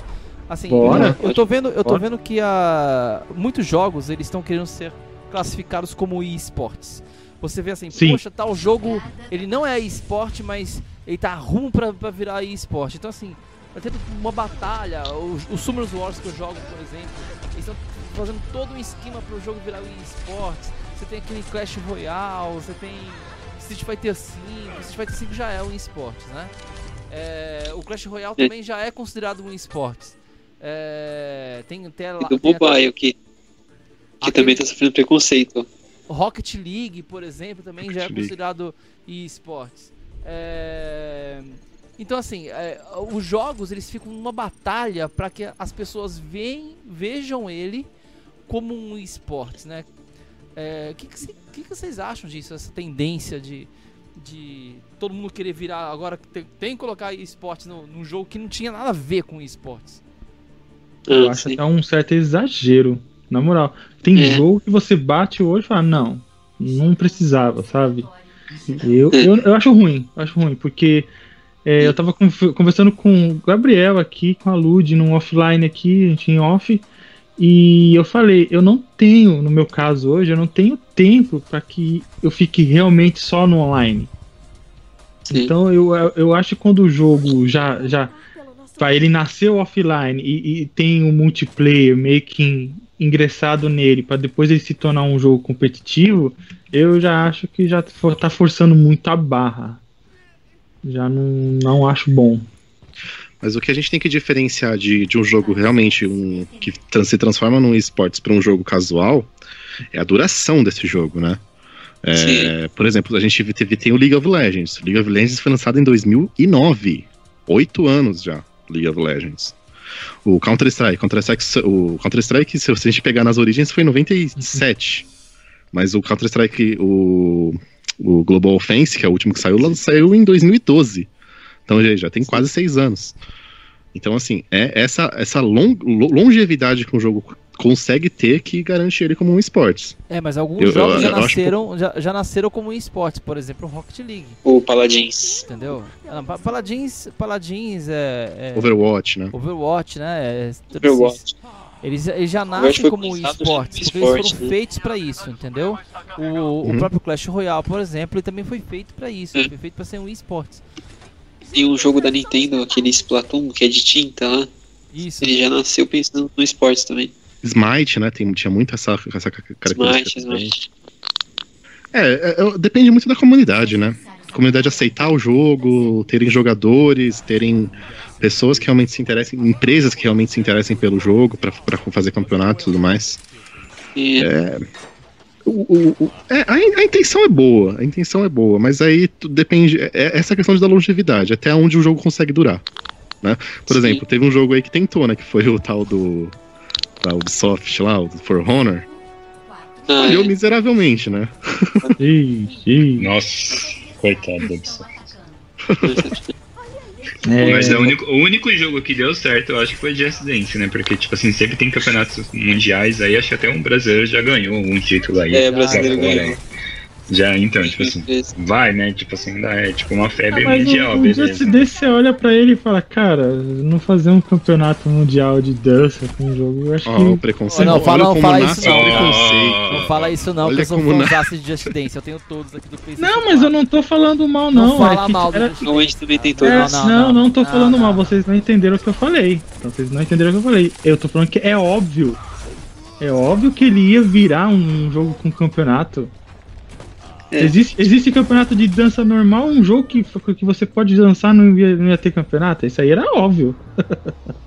Assim, Bora. eu, eu tô vendo, eu tô Bora. vendo que a muitos jogos eles estão querendo ser classificados como esportes. Você vê assim, Sim. poxa, tal jogo, ele não é esporte, mas ele tá rumo pra, pra virar esporte. Então assim, por exemplo, uma batalha, o, o Summoners Wars que eu jogo, por exemplo, eles estão fazendo todo um esquema pro jogo virar esportes. Você tem aquele Clash Royale, você tem Street Fighter V, Street Fighter V já é um esportes, né? É, o Clash Royale É. também já é considerado um esportes. É, tem tela, e do mobile que, que Aquele- também tá sofrendo preconceito. Rocket League, por exemplo, também já é Rocket League. considerado esportes. É, Então assim, é, os jogos eles ficam numa batalha para que as pessoas veem, vejam ele como um esportes, né? É, O que, que, cê- que que vocês acham disso? Essa tendência de, de todo mundo querer virar agora tem, tem que colocar esportes no, num jogo que não tinha nada a ver com esportes. Eu Ah, acho até um certo exagero. Na moral. Tem É. jogo que você bate hoje e fala, não, não precisava, sabe? Eu, eu, eu acho ruim, eu acho ruim, porque é, eu tava conversando com o Gabriel aqui, com a Lud, num offline aqui, a gente em off, e eu falei, eu não tenho, no meu caso hoje, eu não tenho tempo para que eu fique realmente só no online. Sim. Então eu, eu acho que quando o jogo já, já Vai, ele nasceu offline e, e tem um multiplayer meio que in- ingressado nele para depois ele se tornar um jogo competitivo, eu já acho que já for, tá forçando muito a barra. Já não, não acho bom. Mas o que a gente tem que diferenciar de, de um jogo realmente um, que tran- se transforma num esportes para um jogo casual é a duração desse jogo, né? É, por exemplo, a gente teve, tem o League of Legends. League of Legends foi lançado em 2009. Oito anos já, League of Legends. O Counter-Strike, Counter-Strike, o Counter-Strike, se a gente pegar nas origens, foi em 97. Mas o Counter-Strike, o, o Global Offense, que é o último que saiu, saiu em 2012. Então já, já tem quase seis anos. Então, assim, é essa, essa long- lo- longevidade que um jogo consegue ter que garante ele como um esportes. É, mas alguns Eu- jogos eu- já, eu acho nasceram, já, já nasceram como esportes, por exemplo, o Rocket League, O Paladins. entendeu? Ah, Pa- Paladins, Paladins é, é Overwatch, né? Overwatch, né? é, todos esses- Overwatch. Eles, eles já nascem como esportes, porque eles foram né? feitos pra isso, entendeu? O, o Uhum. próprio Clash Royale, por exemplo, ele também foi feito pra isso, É. foi feito pra ser um esportes. Tem um jogo da Nintendo, aquele Splatoon, que é de tinta lá. Isso. Ele já nasceu pensando no esportes também. Smite, né? Tem, tinha muito essa, essa ca- característica. Smite, também. Smite. É, é, é, depende muito da comunidade, né? Comunidade aceitar o jogo, terem jogadores, terem pessoas que realmente se interessem, empresas que realmente se interessem pelo jogo pra, pra fazer campeonato e tudo mais. E O, o- o- é, a, a intenção é boa, a intenção é boa, mas aí tu- depende. É, é essa questão da longevidade, até onde o jogo consegue durar. Né? Por Sim. exemplo, teve um jogo aí que tentou, né? Que foi o tal do. Da Ubisoft lá, o For Honor. Ah, Falhou é. miseravelmente, né? Ixi. Nossa, coitado da Ubisoft. É, Mas é o único, o único jogo que deu certo, eu acho que foi Just Dance, né? Porque, tipo assim, sempre tem campeonatos mundiais aí, acho que até um brasileiro já ganhou um título aí. É, brasileiro Pra fora, ganhou. Já, então, tipo assim, vai, né? Tipo assim, ainda é tipo uma febre Ah, mundial, um, um dia beleza. desse você olha pra ele e fala, cara, não fazer um campeonato mundial de dança com um jogo, eu acho Ó, o que. preconceito. Não, fala- não fala isso o não. preconceito. Não fala isso não, Olha que eu sou fãzaço de Just Dance, eu tenho todos aqui do PlayStation. Não, mas eu não tô falando mal, não. Não fala é mal do era- Just O Andy também tem É, todos. Não, não, não, não, não. tô Não, falando não. mal, vocês não entenderam o que eu falei. Então vocês não entenderam o que eu falei. Eu tô falando que é óbvio. É óbvio que ele ia virar um jogo com campeonato. É. Existe, existe campeonato de dança normal, um jogo que, que você pode dançar não ia, não ia ter campeonato? Isso aí era óbvio.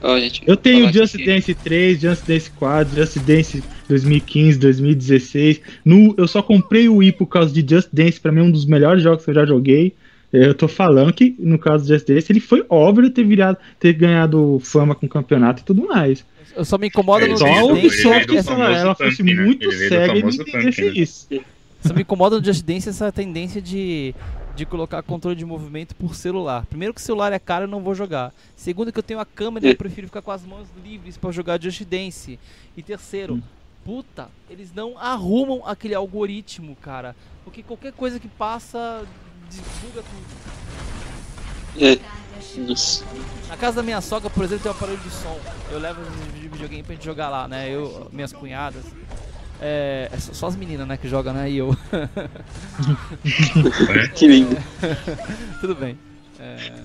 Ó, gente, Eu tenho Just que- Dance 3, Just Dance 4, Just Dance 2015, 2016. No, eu só comprei o Wii por causa de Just Dance, pra mim é um dos melhores jogos que eu já joguei. Eu tô falando que, no caso do Just Dance, ele foi óbvio ter virado, ter ganhado fama com campeonato e tudo mais. Eu só me incomoda É, no Só a Ubisoft, ela, ela fosse né? muito Ele cega e não entendesse né? isso. Só me incomoda no Just Dance essa tendência de, de colocar controle de movimento por celular. Primeiro que o celular é caro, eu não vou jogar. Segundo que eu tenho a câmera e eu prefiro ficar com as mãos livres pra jogar Just Dance. E terceiro, puta, eles não arrumam aquele algoritmo, cara. Porque qualquer coisa que passa divulga tudo. É. Nossa. Na casa da minha sogra, por exemplo, tem um aparelho de som. Eu levo videogame pra gente jogar lá, né? Eu, minhas cunhadas. É, é só, só as meninas, né, que jogam, né? E eu. Que lindo. Tudo bem. É,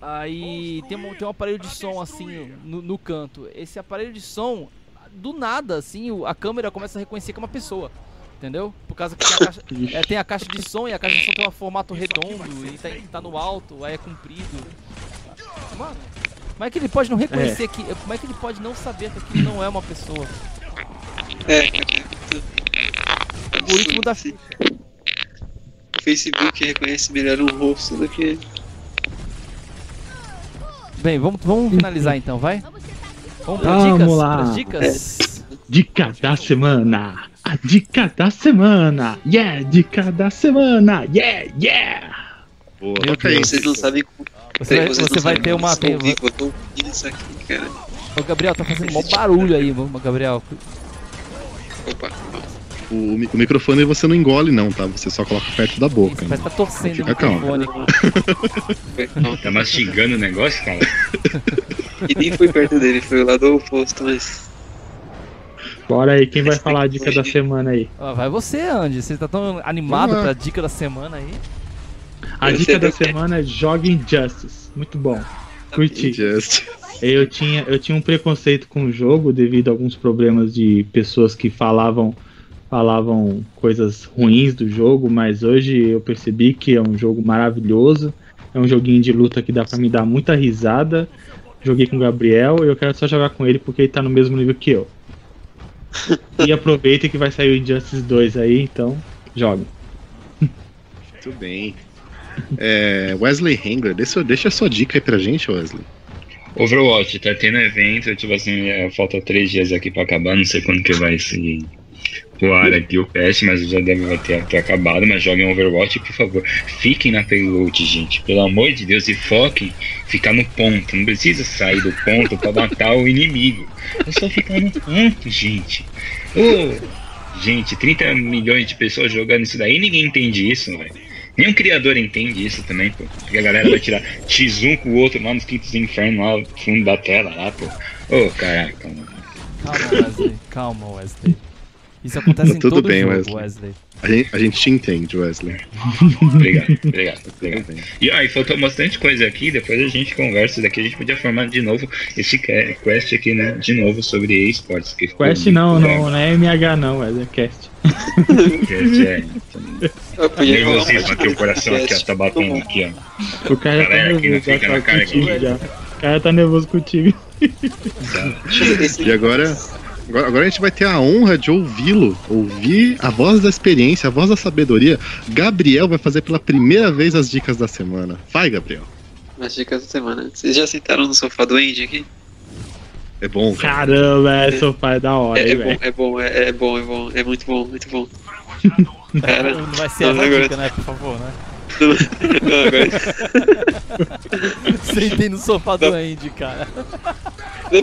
Aí tem um, tem um aparelho de som assim no, no canto. Esse aparelho de som, do nada, assim, a câmera começa a reconhecer que é uma pessoa. Entendeu? Por causa que tem a, caixa, é, tem a caixa de som e a caixa de som tem um formato redondo e tá, tá no alto, aí é comprido. Mano, como é que ele pode não reconhecer que. Como é que ele pode não saber que aquilo não é uma pessoa? É, O algoritmo da fez Facebook reconhece melhor um rosto do que. Bem, vamos, vamos finalizar então, vai? Vamos pra Vamos dicas? lá. Pras dicas? Dica da semana. A dica da semana. Yeah, dica da semana. Yeah, yeah. Boa, Meu. Deus. Vocês não sabem como. Você vai, vocês você vai ter uma. vivo, Eu tô isso aqui, cara. Ô, Gabriel, tá fazendo mó barulho aí, mano, Gabriel. Opa, O, o microfone você não engole, não, tá? Você só coloca perto da boca. Que tá torcendo o Fica calmo. microfone. calma. Tá mastigando o negócio, cara? E nem foi perto dele, foi o lado oposto, mas. Bora aí, quem vai falar a dica da semana aí? Ó, vai você, Andy. Você tá tão animado lá. pra dica da semana aí. A Eu dica da do quê. semana é jogue Injustice. Muito bom. Curti. Just. Eu tinha, eu tinha um preconceito com o jogo devido a alguns problemas de pessoas que falavam falavam coisas ruins do jogo, mas hoje eu percebi que é um jogo maravilhoso. É um joguinho de luta que dá pra me dar muita risada. Joguei com o Gabriel e eu quero só jogar com ele porque ele tá no mesmo nível que eu. E aproveita que vai sair o Injustice 2 aí, então joga. Muito bem. É, Wesley Hengler, deixa, deixa a sua dica aí pra gente, Wesley. Overwatch, tá tendo evento, tipo assim, é, falta três dias aqui pra acabar, não sei quando que vai se ar aqui o patch, mas já deve ter, ter acabado, mas joguem Overwatch, por favor. Fiquem na payload, gente, pelo amor de Deus, e foquem ficar no ponto. Não precisa sair do ponto pra matar o inimigo. É só ficar no ponto, gente. Ô, gente, 30 milhões de pessoas jogando isso daí, ninguém entende isso, velho. Nenhum criador entende isso também, pô. Porque a galera vai tirar X1 com o outro lá nos quintos inferno, lá no fundo da tela, lá, pô. Ô, caraca, mano. Calma, Wesley. Calma, Wesley. Isso acontece em Tudo todo bem, jogo, Wesley. Wesley. A gente, a gente te entende, Wesley. Obrigado, obrigado, obrigado. E aí, faltou bastante coisa aqui, depois a gente conversa daqui, a gente podia formar de novo esse que- quest aqui, né? De novo sobre esportes. Quest não, legal. não, não é MH não, é Cast. Quest, é. Um Nervosismo aqui, o coração aqui, ó, tá batendo aqui, ó. O cara já tá Galera, aqui não nervoso já na tá cara contigo aqui. já. O cara tá nervoso contigo. E agora, agora, agora a gente vai ter a honra de ouvi-lo, ouvir a voz da experiência, a voz da sabedoria. Gabriel vai fazer pela primeira vez as dicas da semana. Vai, Gabriel. As dicas da semana. Vocês já sentaram no sofá do Andy aqui? É bom, cara. Caramba, é, sofá é da hora, É, é bom, é bom, é, é bom, é bom, é muito bom, muito bom. Cara, Não vai ser não, essa agora- dica, né? Por favor, né? não, agora, Sentei no sofá do Andy, cara.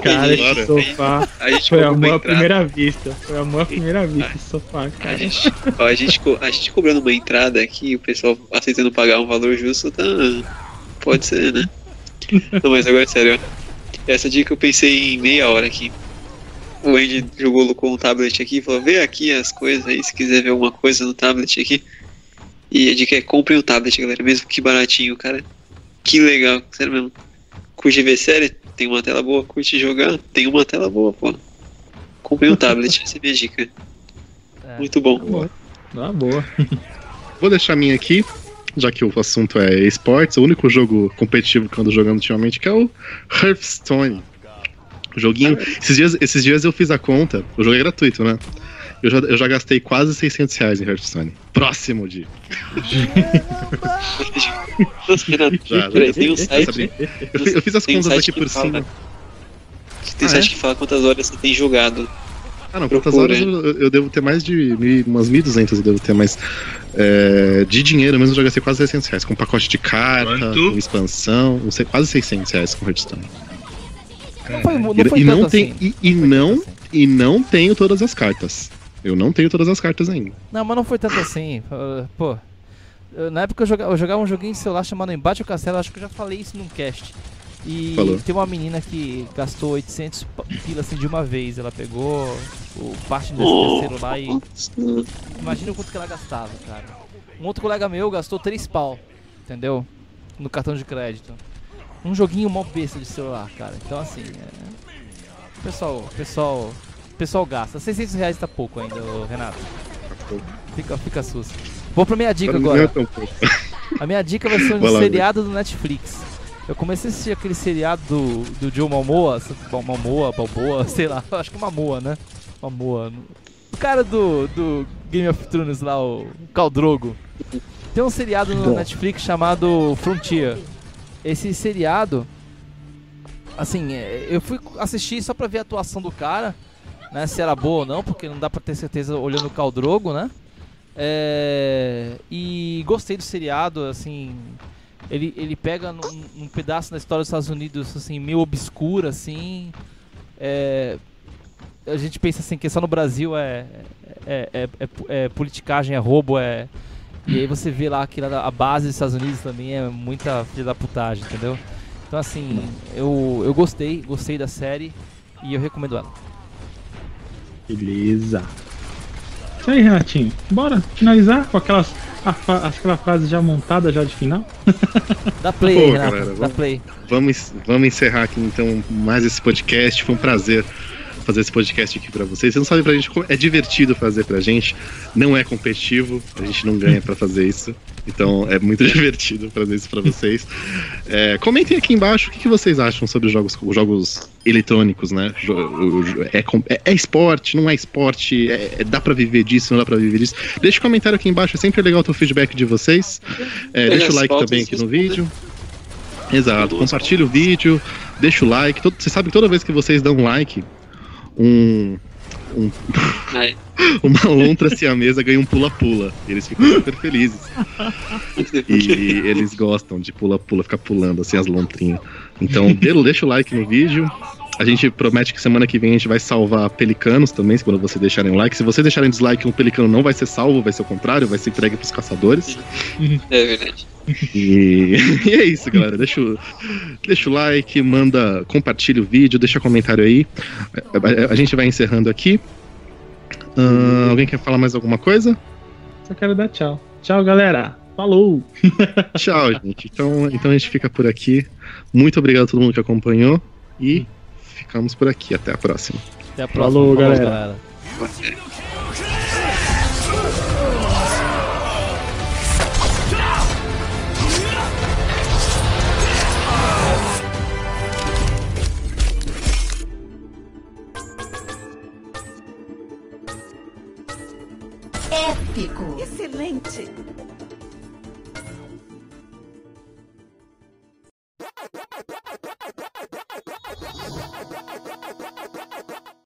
Cara, a esse sofá a gente foi amor à primeira vista. Foi amor à primeira vista esse sofá, A cara. gente, ó, a, gente, co- a gente cobrando uma entrada aqui, o pessoal aceitando pagar um valor justo, tá. Pode ser, né? Não, mas agora sério, ó. Essa dica eu pensei em meia hora aqui. O Andy jogou com o tablet aqui e falou: vê aqui as coisas aí, se quiser ver alguma coisa no tablet aqui. E a dica é comprem o tablet, galera, mesmo que baratinho, cara. Que legal, sério mesmo. Curte ver série? Tem uma tela boa. Curte jogar? Tem uma tela boa, pô. Comprem um tablet, essa é a minha dica. É. Muito bom. Boa. Ah, boa. Vou deixar a minha aqui, já que o assunto é esportes. O único jogo competitivo que eu ando jogando ultimamente que é o Hearthstone. Joguinho. Esses dias, esses dias eu fiz a conta. O jogo é gratuito, né? Eu já, eu já gastei quase 600 reais em Hearthstone. Próximo de. Já, já-. Eu, eu fiz as contas aqui por cima. Tem Ah, site é? que fala quantas horas você tem jogado. Ah, não, quantas horas eu, eu devo ter mais de mil, umas 1.200 eu devo ter, mas é, de dinheiro mesmo eu já gastei quase 600 reais, com pacote de carta, Quanto? com expansão, não sei, quase 600 reais com Hearthstone. Não foi, E, não foi e não tem, assim. e, e Não assim. e não tenho todas as cartas. Eu não tenho todas as cartas ainda. Não, mas não foi tanto assim. Uh, Pô, na época eu jogava, eu jogava um joguinho de celular chamado Embate ao Castelo, acho que eu já falei isso num cast. E Falou. tem uma menina que gastou 800 pa- pila assim de uma vez. Ela pegou o parte desse Oh. terceiro lá e imagina o quanto que ela gastava, cara. Um outro colega meu gastou 3 pau, entendeu? No cartão de crédito. Um joguinho mó besta de celular, cara. Então assim, é... pessoal, pessoal, pessoal gasta. 600 reais tá pouco ainda, Renato. Fica, fica sus. Vou pra minha dica é agora. pouco. A minha dica vai ser um lá, seriado do Netflix. Eu comecei a assistir aquele seriado do, do Joe Bom, Momoa, Balboa, sei lá, acho que é Mamoa, né? Mamoa. O cara do, do Game of Thrones lá, o Caldrogo. Tem um seriado no Bom. Netflix chamado Frontier. Esse seriado, assim, é, eu fui assistir só pra ver a atuação do cara, né? Se era boa ou não, porque não dá pra ter certeza olhando o Caldrogo, né? É, e gostei do seriado, assim. Ele, ele pega num, pedaço da história dos Estados Unidos, assim, meio obscura, assim. É, a gente pensa assim que só no Brasil é, é, é, é- é politicagem, é roubo, é. E aí você vê lá que a base dos Estados Unidos também é muita filha da putagem, entendeu? Então assim, eu, eu gostei, gostei da série e eu recomendo ela. Beleza. Isso aí, Renatinho. Bora finalizar com aquelas, a, aquela frase já montada já de final? Dá play, Pô, Renato, galera, dá vamos- play. Vamos, vamos encerrar aqui então mais esse podcast. Foi um prazer fazer esse podcast aqui pra vocês. Você não sabe pra gente como é divertido fazer pra gente. Não é competitivo, a gente não ganha pra fazer isso. Então é muito divertido fazer isso pra vocês. É, comentem aqui embaixo o que, que vocês acham sobre os jogos, os jogos eletrônicos, né? É, é- é esporte, não é esporte, é- é- dá pra viver disso, não dá pra viver disso. Deixa um comentário aqui embaixo, é sempre legal ter o feedback de vocês. É, deixa o like também aqui no vídeo. Exato, compartilha o vídeo, deixa o like. Todo, você sabe que toda vez que vocês dão um like, um, um- uma lontra siamesa ganha um pula-pula. Eles ficam super felizes. E eles gostam de pula-pula, ficar pulando assim as lontrinhas. Então, deixa o like no vídeo. A gente promete que semana que vem a gente vai salvar pelicanos também, quando vocês deixarem o like. Se vocês deixarem dislike, um pelicano não vai ser salvo, vai ser o contrário, vai ser entregue pros caçadores. É verdade. E, e é isso, galera. Deixa o, deixa o like, manda, compartilha o vídeo, deixa comentário aí. A, a- a gente vai encerrando aqui. Ah, alguém quer falar mais alguma coisa? Só quero dar tchau. Tchau, galera. Falou! Tchau, gente. Então, então a gente fica por aqui. Muito obrigado a todo mundo que acompanhou e ficamos por aqui. Até a próxima. Até a próxima. Falou, galera. Épico. Excelente. I, I,